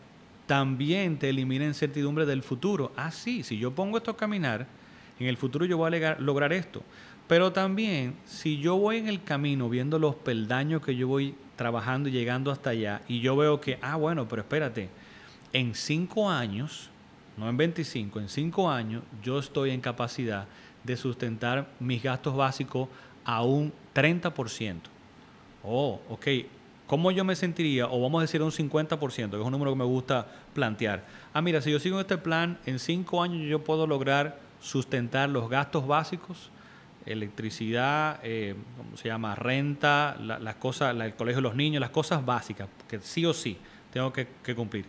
también te elimina incertidumbre del futuro. Ah, sí, si yo pongo esto a caminar, en el futuro yo voy a lograr esto. Pero también, si yo voy en el camino viendo los peldaños que yo voy trabajando y llegando hasta allá, y yo veo que, ah, bueno, pero espérate, en cinco años no en 25, en 5 años yo estoy en capacidad de sustentar mis gastos básicos a un 30%. Oh, ok. ¿Cómo yo me sentiría? O vamos a decir un 50%, que es un número que me gusta plantear. Ah, mira, si yo sigo este plan, en cinco años yo puedo lograr sustentar los gastos básicos, electricidad, eh, ¿cómo se llama? Renta, las cosas, el colegio de los niños, las cosas básicas, que sí o sí tengo que cumplir.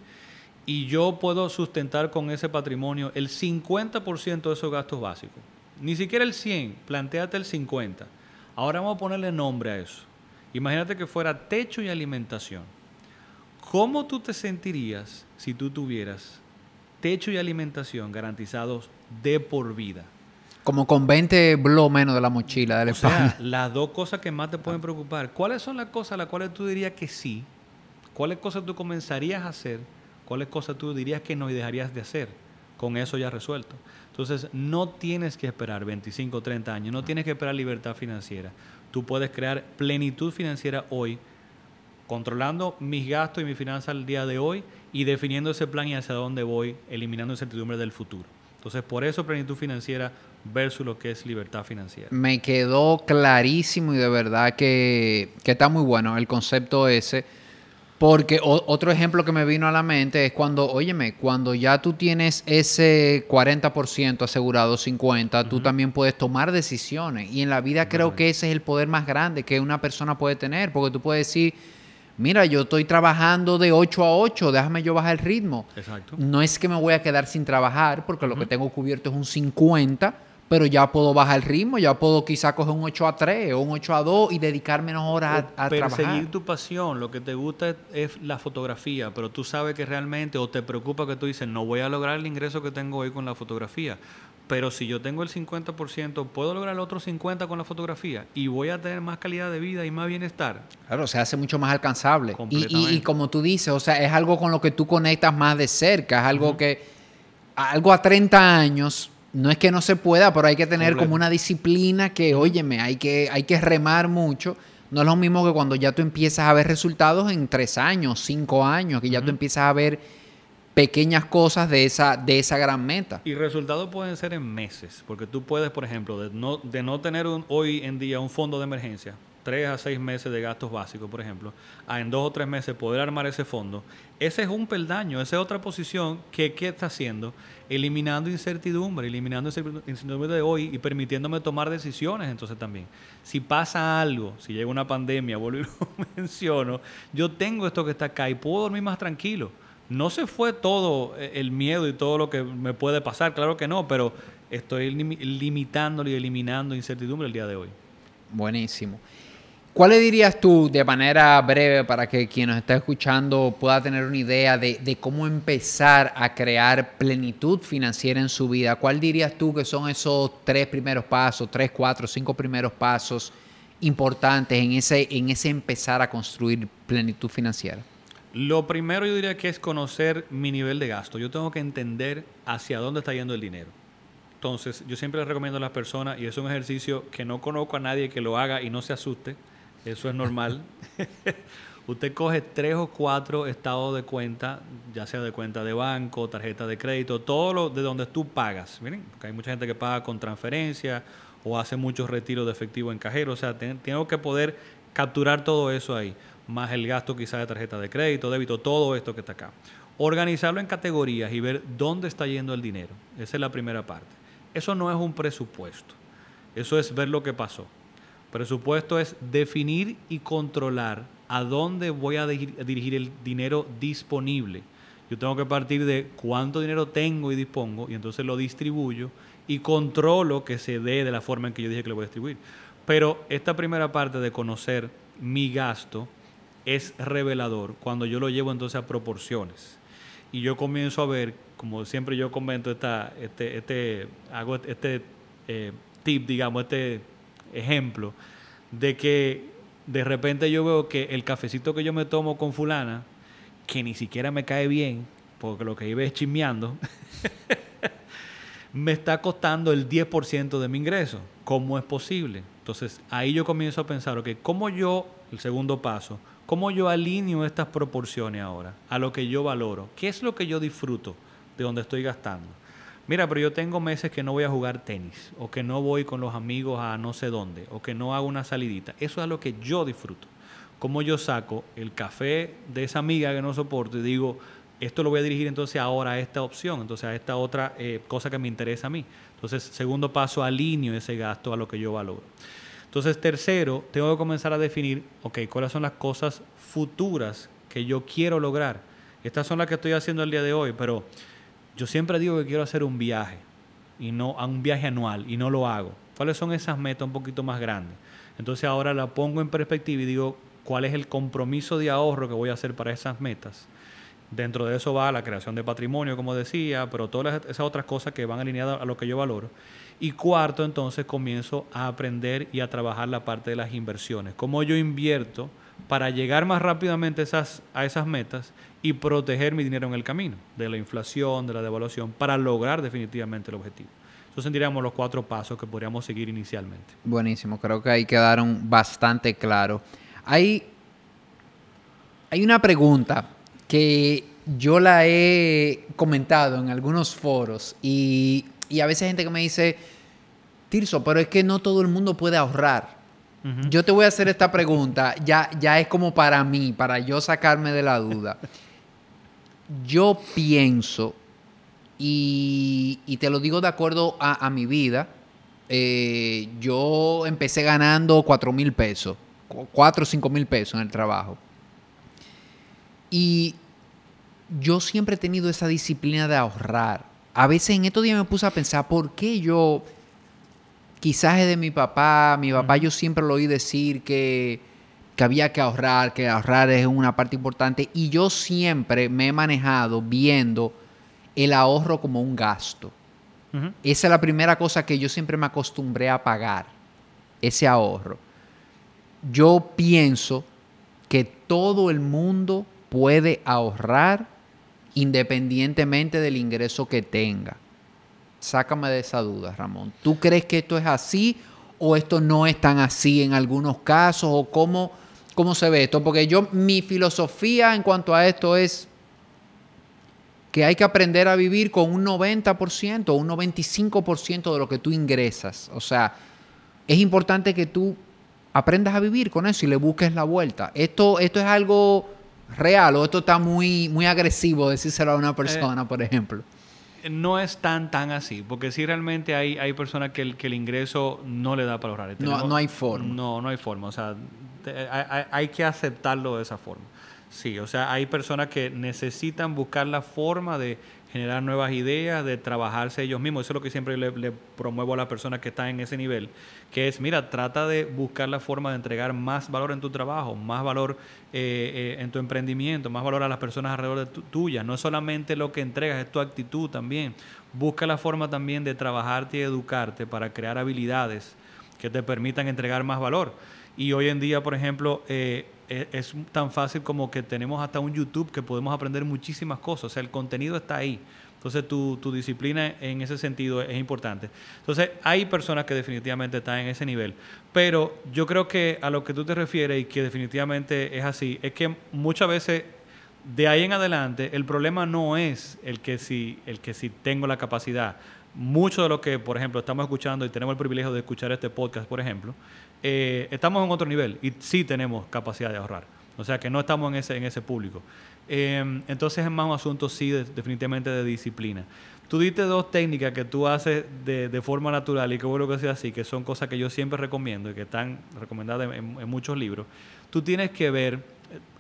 Y yo puedo sustentar con ese patrimonio el 50% de esos gastos básicos. Ni siquiera el 100, planteate el 50. Ahora vamos a ponerle nombre a eso. Imagínate que fuera techo y alimentación. ¿Cómo tú te sentirías si tú tuvieras techo y alimentación garantizados de por vida? Como con 20 blow menos de la mochila del o sea, las dos cosas que más te pueden preocupar. ¿Cuáles son las cosas a las cuales tú dirías que sí? ¿Cuáles cosas tú comenzarías a hacer? ¿Cuáles cosas tú dirías que no dejarías de hacer? Con eso ya resuelto. Entonces, no tienes que esperar 25 o 30 años, no tienes que esperar libertad financiera. Tú puedes crear plenitud financiera hoy, controlando mis gastos y mi finanzas al día de hoy y definiendo ese plan y hacia dónde voy, eliminando incertidumbre del futuro. Entonces, por eso plenitud financiera versus lo que es libertad financiera. Me quedó clarísimo y de verdad que está muy bueno el concepto ese porque otro ejemplo que me vino a la mente es cuando, óyeme, cuando ya tú tienes ese 40% asegurado, 50%, tú también puedes tomar decisiones. Y en la vida creo que ese es el poder más grande que una persona puede tener, porque tú puedes decir, mira, yo estoy trabajando de 8 a 8, déjame yo bajar el ritmo. Exacto. No es que me voy a quedar sin trabajar, porque lo que tengo cubierto es un 50%, pero ya puedo bajar el ritmo, ya puedo quizá coger un 8 a 3 o un 8 a 2 y dedicar menos horas a, a perseguir tu pasión, lo que te gusta es, la fotografía, pero tú sabes que realmente o te preocupa que tú dices, no voy a lograr el ingreso que tengo hoy con la fotografía, pero si yo tengo el 50%, puedo lograr el otro 50% con la fotografía y voy a tener más calidad de vida y más bienestar. Claro, se hace mucho más alcanzable. Y, y, como tú dices, o sea, es algo con lo que tú conectas más de cerca, es algo que, algo a 30 años no es que no se pueda, pero hay que tener como una disciplina que, óyeme, hay que, hay que remar mucho. No es lo mismo que cuando ya tú empiezas a ver resultados en tres años, cinco años, que ya tú empiezas a ver pequeñas cosas de esa, de esa gran meta. Y resultados pueden ser en meses, porque tú puedes, por ejemplo, de no, de no tener hoy en día un fondo de emergencia, tres a seis meses de gastos básicos, por ejemplo, a en dos o tres meses poder armar ese fondo, ese es un peldaño, esa es otra posición que ¿qué está haciendo? Eliminando incertidumbre, eliminando incertidumbre de hoy y permitiéndome tomar decisiones entonces también. Si pasa algo, si llega una pandemia, vuelvo y lo menciono, yo tengo esto que está acá y puedo dormir más tranquilo. No se fue todo eh, el miedo y todo lo que me puede pasar, claro que no, pero estoy limitándolo y eliminando incertidumbre el día de hoy. Buenísimo. ¿Cuál le dirías tú de manera breve para que quien nos está escuchando pueda tener una idea de, cómo empezar a crear plenitud financiera en su vida? ¿Cuál dirías tú que son esos tres primeros pasos, tres, cuatro, cinco primeros pasos importantes en ese, en ese empezar a construir plenitud financiera? Lo primero yo diría que es conocer mi nivel de gasto. Yo tengo que entender hacia dónde está yendo el dinero. Entonces, yo siempre les recomiendo a las personas, y es un ejercicio que no conozco a nadie que lo haga y no se asuste, eso es normal. Usted coge tres o cuatro estados de cuenta, ya sea de cuenta de banco, tarjeta de crédito, todo lo de donde tú pagas. Miren, porque hay mucha gente que paga con transferencia o hace muchos retiros de efectivo en cajero. O sea, tengo que poder capturar todo eso ahí, más el gasto quizás de tarjeta de crédito, débito, todo esto que está acá. Organizarlo en categorías y ver dónde está yendo el dinero. Esa es la primera parte. Eso no es un presupuesto. Eso es ver lo que pasó. Presupuesto es definir y controlar a dónde voy a dirigir el dinero disponible. Yo tengo que partir de cuánto dinero tengo y dispongo y entonces lo distribuyo y controlo que se dé de la forma en que yo dije que lo voy a distribuir. Pero esta primera parte de conocer mi gasto es revelador cuando yo lo llevo entonces a proporciones. Y yo comienzo a ver, como siempre yo comento esta, este, este, hago este eh, tip, digamos, este ejemplo, de que de repente yo veo que el cafecito que yo me tomo con fulana, que ni siquiera me cae bien, porque lo que iba es chismeando, me está costando el 10% de mi ingreso. ¿Cómo es posible? Entonces ahí yo comienzo a pensar, ok, ¿cómo yo, el segundo paso, cómo yo alineo estas proporciones ahora a lo que yo valoro? ¿Qué es lo que yo disfruto de donde estoy gastando? Mira, pero yo tengo meses que no voy a jugar tenis, o que no voy con los amigos a no sé dónde, o que no hago una salidita. Eso es lo que yo disfruto. cómo yo saco el café de esa amiga que no soporto y digo, esto lo voy a dirigir entonces ahora a esta opción, entonces a esta otra eh, cosa que me interesa a mí. Entonces, segundo paso, alineo ese gasto a lo que yo valoro. Entonces, tercero, tengo que comenzar a definir, ok, cuáles son las cosas futuras que yo quiero lograr. Estas son las que estoy haciendo el día de hoy, pero yo siempre digo que quiero hacer un viaje y no a un viaje anual y no lo hago. ¿Cuáles son esas metas un poquito más grandes? Entonces ahora la pongo en perspectiva y digo, ¿cuál es el compromiso de ahorro que voy a hacer para esas metas? Dentro de eso va la creación de patrimonio, como decía, pero todas esas otras cosas que van alineadas a lo que yo valoro. Y cuarto, entonces comienzo a aprender y a trabajar la parte de las inversiones. Cómo yo invierto para llegar más rápidamente esas, a esas metas y proteger mi dinero en el camino, de la inflación, de la devaluación, para lograr definitivamente el objetivo. Esos diríamos los cuatro pasos que podríamos seguir inicialmente. Buenísimo, creo que ahí quedaron bastante claros. Hay, hay una pregunta que yo la he comentado en algunos foros y, a veces hay gente que me dice, Tirso, pero es que no todo el mundo puede ahorrar. Yo te voy a hacer esta pregunta, ya, ya es como para mí, para yo sacarme de la duda. yo pienso, y, te lo digo de acuerdo a, mi vida, eh, yo empecé ganando 4 mil pesos, 4 o 5 mil pesos en el trabajo. Y yo siempre he tenido esa disciplina de ahorrar. A veces en estos días me puse a pensar, ¿por qué yo, quizás es de mi papá, mi papá yo siempre lo oí decir que, que había que ahorrar, que ahorrar es una parte importante, y yo siempre me he manejado viendo el ahorro como un gasto. Esa es la primera cosa que yo siempre me acostumbré a pagar, ese ahorro. Yo pienso que todo el mundo puede ahorrar independientemente del ingreso que tenga. Sácame de esa duda, Ramón. ¿Tú crees que esto es así o esto no es tan así en algunos casos o cómo, cómo se ve esto? Porque yo, mi filosofía en cuanto a esto es que hay que aprender a vivir con un 90% o un 95% de lo que tú ingresas. O sea, es importante que tú aprendas a vivir con eso y le busques la vuelta. Esto, esto es algo real o esto está muy, muy agresivo decírselo a una persona, por ejemplo? No es tan tan así, porque si realmente hay, hay personas que el, que el ingreso no le da para ahorrar. no, no hay forma. No, no hay forma. O sea, hay, hay que aceptarlo de esa forma. Sí, o sea, hay personas que necesitan buscar la forma de generar nuevas ideas, de trabajarse ellos mismos. Eso es lo que siempre le, promuevo a las personas que están en ese nivel, que es, mira, trata de buscar la forma de entregar más valor en tu trabajo, más valor eh, eh, en tu emprendimiento, más valor a las personas alrededor de tuya. No solamente lo que entregas, es tu actitud también. Busca la forma también de trabajarte y educarte para crear habilidades que te permitan entregar más valor. Y hoy en día, por ejemplo, eh, e, es, tan fácil como que tenemos hasta un YouTube que podemos aprender muchísimas cosas. O sea, el contenido está ahí. Entonces, tu, tu, disciplina en ese sentido es importante. Entonces, hay personas que definitivamente están en ese nivel. Pero yo creo que a lo que tú te refieres y que definitivamente es así, es que muchas veces de ahí en adelante el problema no es el que si, el que si tengo la capacidad. Mucho de lo que, por ejemplo, estamos escuchando y tenemos el privilegio de escuchar este podcast, por ejemplo, eh, estamos en otro nivel y sí tenemos capacidad de ahorrar. O sea que no estamos en ese, en ese público. Em, entonces es más un asunto, sí, definitivamente de disciplina. Tú diste dos técnicas que tú haces de, de, forma natural y que bueno que sea así, que son cosas que yo siempre recomiendo y que están recomendadas en, muchos libros. Tú tienes que ver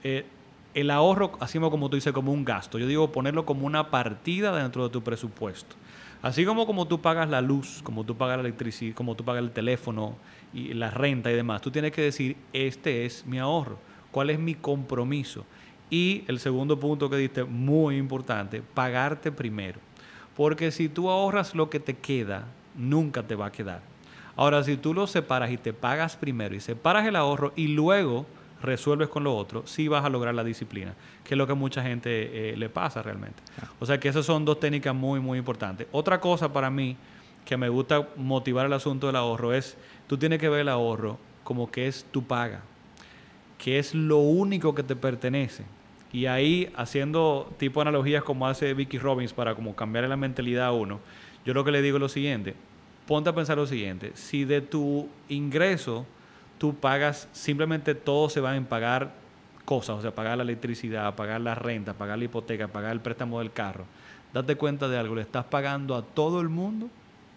eh, el ahorro, así como tú dices, como un gasto. Yo digo ponerlo como una partida dentro de tu presupuesto. Así como, como tú pagas la luz, como tú pagas la electricidad, como tú pagas el teléfono y la renta y demás, tú tienes que decir, este es mi ahorro, cuál es mi compromiso. Y el segundo punto que diste, muy importante, pagarte primero. Porque si tú ahorras lo que te queda, nunca te va a quedar. Ahora, si tú lo separas y te pagas primero y separas el ahorro y luego resuelves con lo otro, sí vas a lograr la disciplina, que es lo que a mucha gente eh, le pasa realmente. O sea que esas son dos técnicas muy, muy importantes. Otra cosa para mí que me gusta motivar el asunto del ahorro es, tú tienes que ver el ahorro como que es tu paga, que es lo único que te pertenece. Y ahí, haciendo tipo analogías como hace Vicky Robbins para como cambiar la mentalidad a uno, yo lo que le digo es lo siguiente, ponte a pensar lo siguiente, si de tu ingreso tú pagas, simplemente todo se va en pagar cosas, o sea, pagar la electricidad, pagar la renta, pagar la hipoteca, pagar el préstamo del carro. Date cuenta de algo, le estás pagando a todo el mundo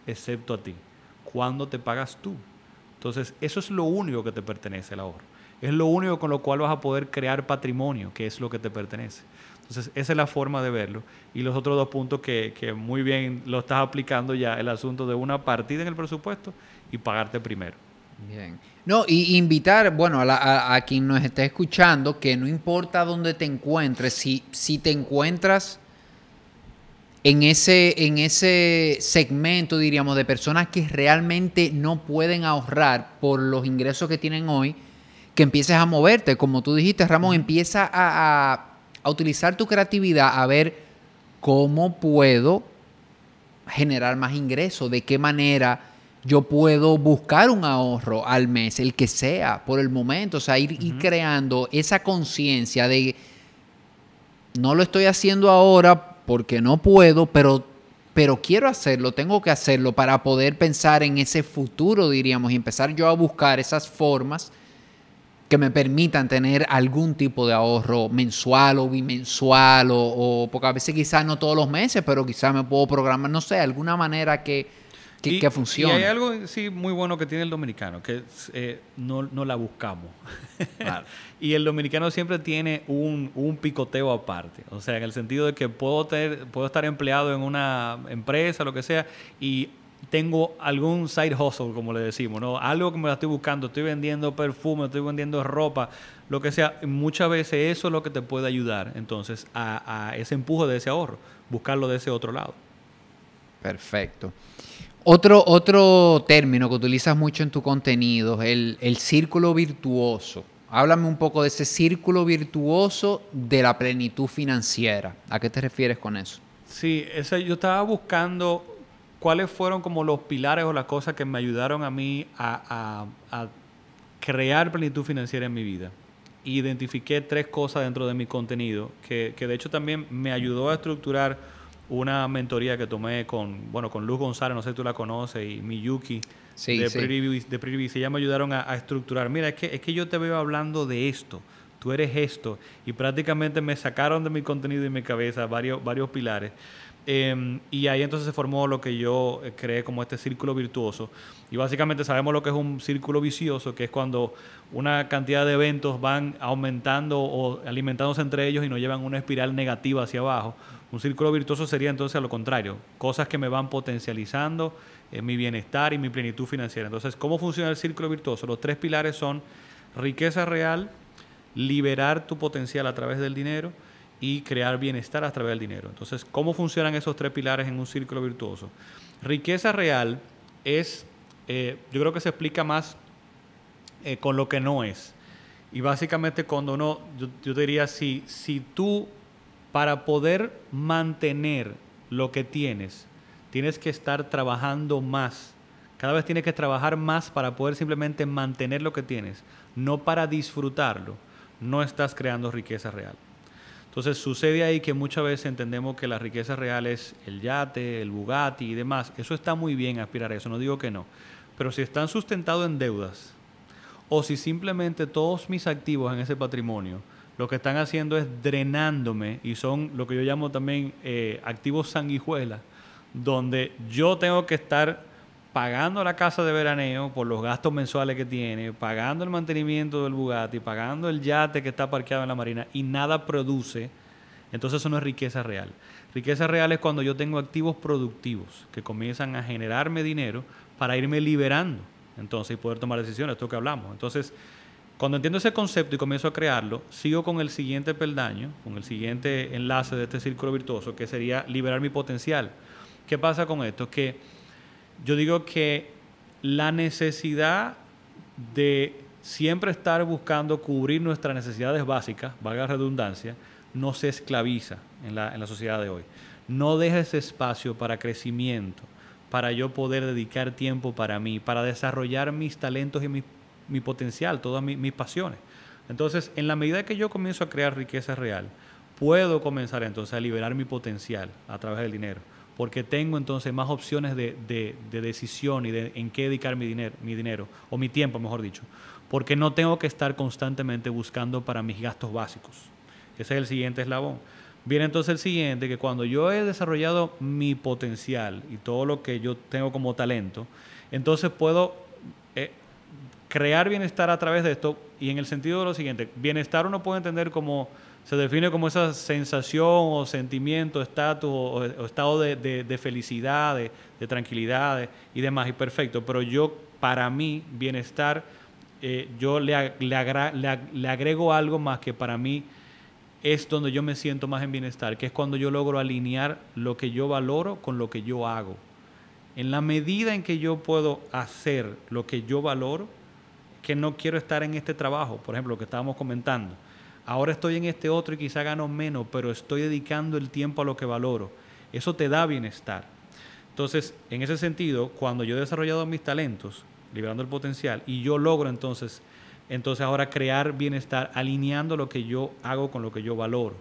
excepto a ti. ¿Cuándo te pagas tú? Entonces, eso es lo único que te pertenece, el ahorro. Es lo único con lo cual vas a poder crear patrimonio, que es lo que te pertenece. Entonces, esa es la forma de verlo. Y los otros dos puntos que, que muy bien lo estás aplicando ya, el asunto de una partida en el presupuesto y pagarte primero. Bien. No, y invitar, bueno, a, quien nos esté escuchando, que no importa dónde te encuentres, si, si te encuentras en ese, en ese segmento, diríamos, de personas que realmente no pueden ahorrar por los ingresos que tienen hoy, que empieces a moverte. Como tú dijiste, Ramón, empieza a, a utilizar tu creatividad, a ver cómo puedo generar más ingresos, de qué manera yo puedo buscar un ahorro al mes, el que sea, por el momento, o sea, ir, creando esa conciencia de no lo estoy haciendo ahora porque no puedo, pero, pero quiero hacerlo, tengo que hacerlo para poder pensar en ese futuro, diríamos, y empezar yo a buscar esas formas que me permitan tener algún tipo de ahorro mensual o bimensual, o, o porque a veces quizás no todos los meses, pero quizás me puedo programar, no sé, alguna manera que que, funciona. Y hay algo sí muy bueno que tiene el dominicano, que eh, no, no, la buscamos. y el dominicano siempre tiene un, un, picoteo aparte. O sea, en el sentido de que puedo, tener, puedo estar empleado en una empresa, lo que sea, y tengo algún side hustle, como le decimos, ¿no? Algo que me la estoy buscando, estoy vendiendo perfume, estoy vendiendo ropa, lo que sea. Muchas veces eso es lo que te puede ayudar, entonces, a, a ese empuje de ese ahorro, buscarlo de ese otro lado. Perfecto. Otro, otro término que utilizas mucho en tu contenido el, el círculo virtuoso. Háblame un poco de ese círculo virtuoso de la plenitud financiera. ¿A qué te refieres con eso? Sí, yo estaba buscando cuáles fueron como los pilares o las cosas que me ayudaron a mí a, a crear plenitud financiera en mi vida. Identifiqué tres cosas dentro de mi contenido que, que de hecho también me ayudó a estructurar una mentoría que tomé con, bueno, con Luz González, no sé si tú la conoces, y Miyuki de, sí. de Preview, ya me ayudaron a, estructurar. Mira, es que, es que yo te veo hablando de esto, tú eres esto, y prácticamente me sacaron de mi contenido y mi cabeza varios, varios pilares. Em, y ahí entonces se formó lo que yo eh, creé como este círculo virtuoso. Y básicamente sabemos lo que es un círculo vicioso, que es cuando una cantidad de eventos van aumentando o alimentándose entre ellos y nos llevan una espiral negativa hacia abajo. Un círculo virtuoso sería entonces a lo contrario, cosas que me van potencializando en mi bienestar y mi plenitud financiera. Entonces, ¿cómo funciona el círculo virtuoso? Los tres pilares son riqueza real, liberar tu potencial a través del dinero y crear bienestar a través del dinero. Entonces, ¿cómo funcionan esos tres pilares en un círculo virtuoso? Riqueza real es, eh, yo creo que se explica más eh, con lo que no es. Y básicamente cuando uno, yo, yo diría, si, si tú para poder mantener lo que tienes, tienes que estar trabajando más. Cada vez tienes que trabajar más para poder simplemente mantener lo que tienes, no para disfrutarlo. No estás creando riqueza real. Entonces sucede ahí que muchas veces entendemos que la riqueza real es el yate, el Bugatti y demás. Eso está muy bien aspirar a eso, no digo que no. Pero si están sustentados en deudas o si simplemente todos mis activos en ese patrimonio lo que están haciendo es drenándome y son lo que yo llamo también eh, activos sanguijuelas, donde yo tengo que estar pagando la casa de veraneo por los gastos mensuales que tiene, pagando el mantenimiento del Bugatti, pagando el yate que está parqueado en la marina y nada produce, entonces eso no es riqueza real. Riqueza real es cuando yo tengo activos productivos que comienzan a generarme dinero para irme liberando, entonces y poder tomar decisiones, esto que hablamos. Entonces, cuando entiendo ese concepto y comienzo a crearlo, sigo con el siguiente peldaño, con el siguiente enlace de este círculo virtuoso, que sería liberar mi potencial. ¿Qué pasa con esto? Que yo digo que la necesidad de siempre estar buscando cubrir nuestras necesidades básicas, valga la redundancia, no se esclaviza en la, en la sociedad de hoy. No deja ese espacio para crecimiento, para yo poder dedicar tiempo para mí, para desarrollar mis talentos y mis mi potencial, todas mis pasiones. Entonces, en la medida que yo comienzo a crear riqueza real, puedo comenzar entonces a liberar mi potencial a través del dinero, porque tengo entonces más opciones de, decisión y de en qué dedicar mi dinero, mi dinero, o mi tiempo, mejor dicho. porque no tengo que estar constantemente buscando para mis gastos básicos. Ese es el siguiente eslabón. Viene entonces el siguiente, que cuando yo he desarrollado mi potencial y todo lo que yo tengo como talento, entonces puedo eh, crear bienestar a través de esto y en el sentido de lo siguiente, bienestar uno puede entender como, se define como esa sensación o sentimiento, estatus o, estado de, felicidad, de, tranquilidad y demás, y perfecto, pero yo, para mí, bienestar, eh, yo le, le agrego algo más que para mí es donde yo me siento más en bienestar, que es cuando yo logro alinear lo que yo valoro con lo que yo hago. En la medida en que yo puedo hacer lo que yo valoro, que no quiero estar en este trabajo, por ejemplo, lo que estábamos comentando. Ahora estoy en este otro y quizá gano menos, pero estoy dedicando el tiempo a lo que valoro. Eso te da bienestar. Entonces, en ese sentido, cuando yo he desarrollado mis talentos, liberando el potencial, y yo logro entonces entonces ahora crear bienestar alineando lo que yo hago con lo que yo valoro.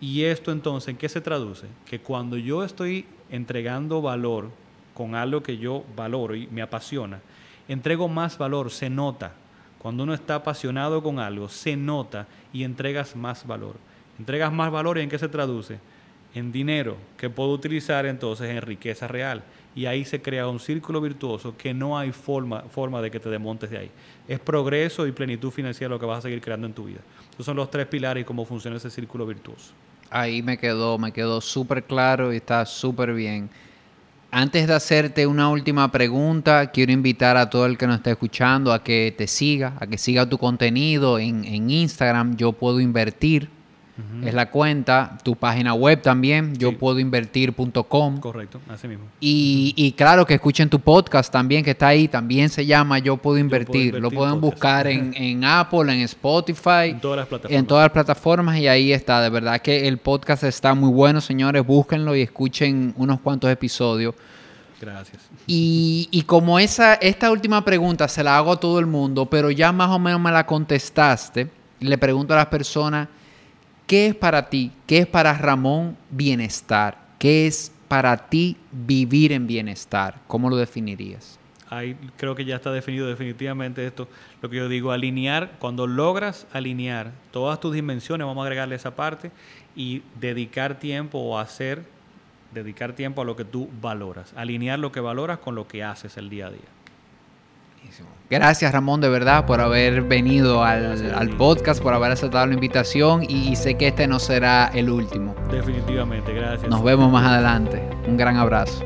Y esto entonces, ¿en qué se traduce? Que cuando yo estoy entregando valor con algo que yo valoro y me apasiona, entrego más valor, se nota. Cuando uno está apasionado con algo, se nota y entregas más valor. Entregas más valor y en qué se traduce? En dinero que puedo utilizar entonces en riqueza real y ahí se crea un círculo virtuoso que no hay forma, forma de que te desmontes de ahí. Es progreso y plenitud financiera lo que vas a seguir creando en tu vida. Esos son los tres pilares y cómo funciona ese círculo virtuoso. Ahí me quedó, me quedó súper claro y está súper bien. Antes de hacerte una última pregunta, quiero invitar a todo el que nos esté escuchando a que te siga, a que siga tu contenido en, en Instagram. Yo puedo invertir es la cuenta, tu página web también, yo puedo invertir.com. Correcto, así mismo. Y, claro que escuchen tu podcast también, que está ahí, también se llama Yo Puedo Invertir. Lo pueden buscar en, Apple, en Spotify. En todas las plataformas. En todas las plataformas y ahí está. De verdad que el podcast está muy bueno, señores. Búsquenlo y escuchen unos cuantos episodios. Gracias. Y, y, como esa, esta última pregunta se la hago a todo el mundo, pero ya más o menos me la contestaste, le pregunto a las personas ¿Qué es para ti? ¿Qué es para Ramón bienestar? ¿Qué es para ti vivir en bienestar? ¿Cómo lo definirías? Ahí creo que ya está definido definitivamente esto, lo que yo digo, alinear, cuando logras alinear todas tus dimensiones, vamos a agregarle esa parte, y dedicar tiempo o hacer, dedicar tiempo a lo que tú valoras, alinear lo que valoras con lo que haces el día a día. Gracias Ramón de verdad por haber venido al, podcast, por haber aceptado la invitación y, sé que este no será el último. Definitivamente, gracias. Nos vemos más adelante. Un gran abrazo.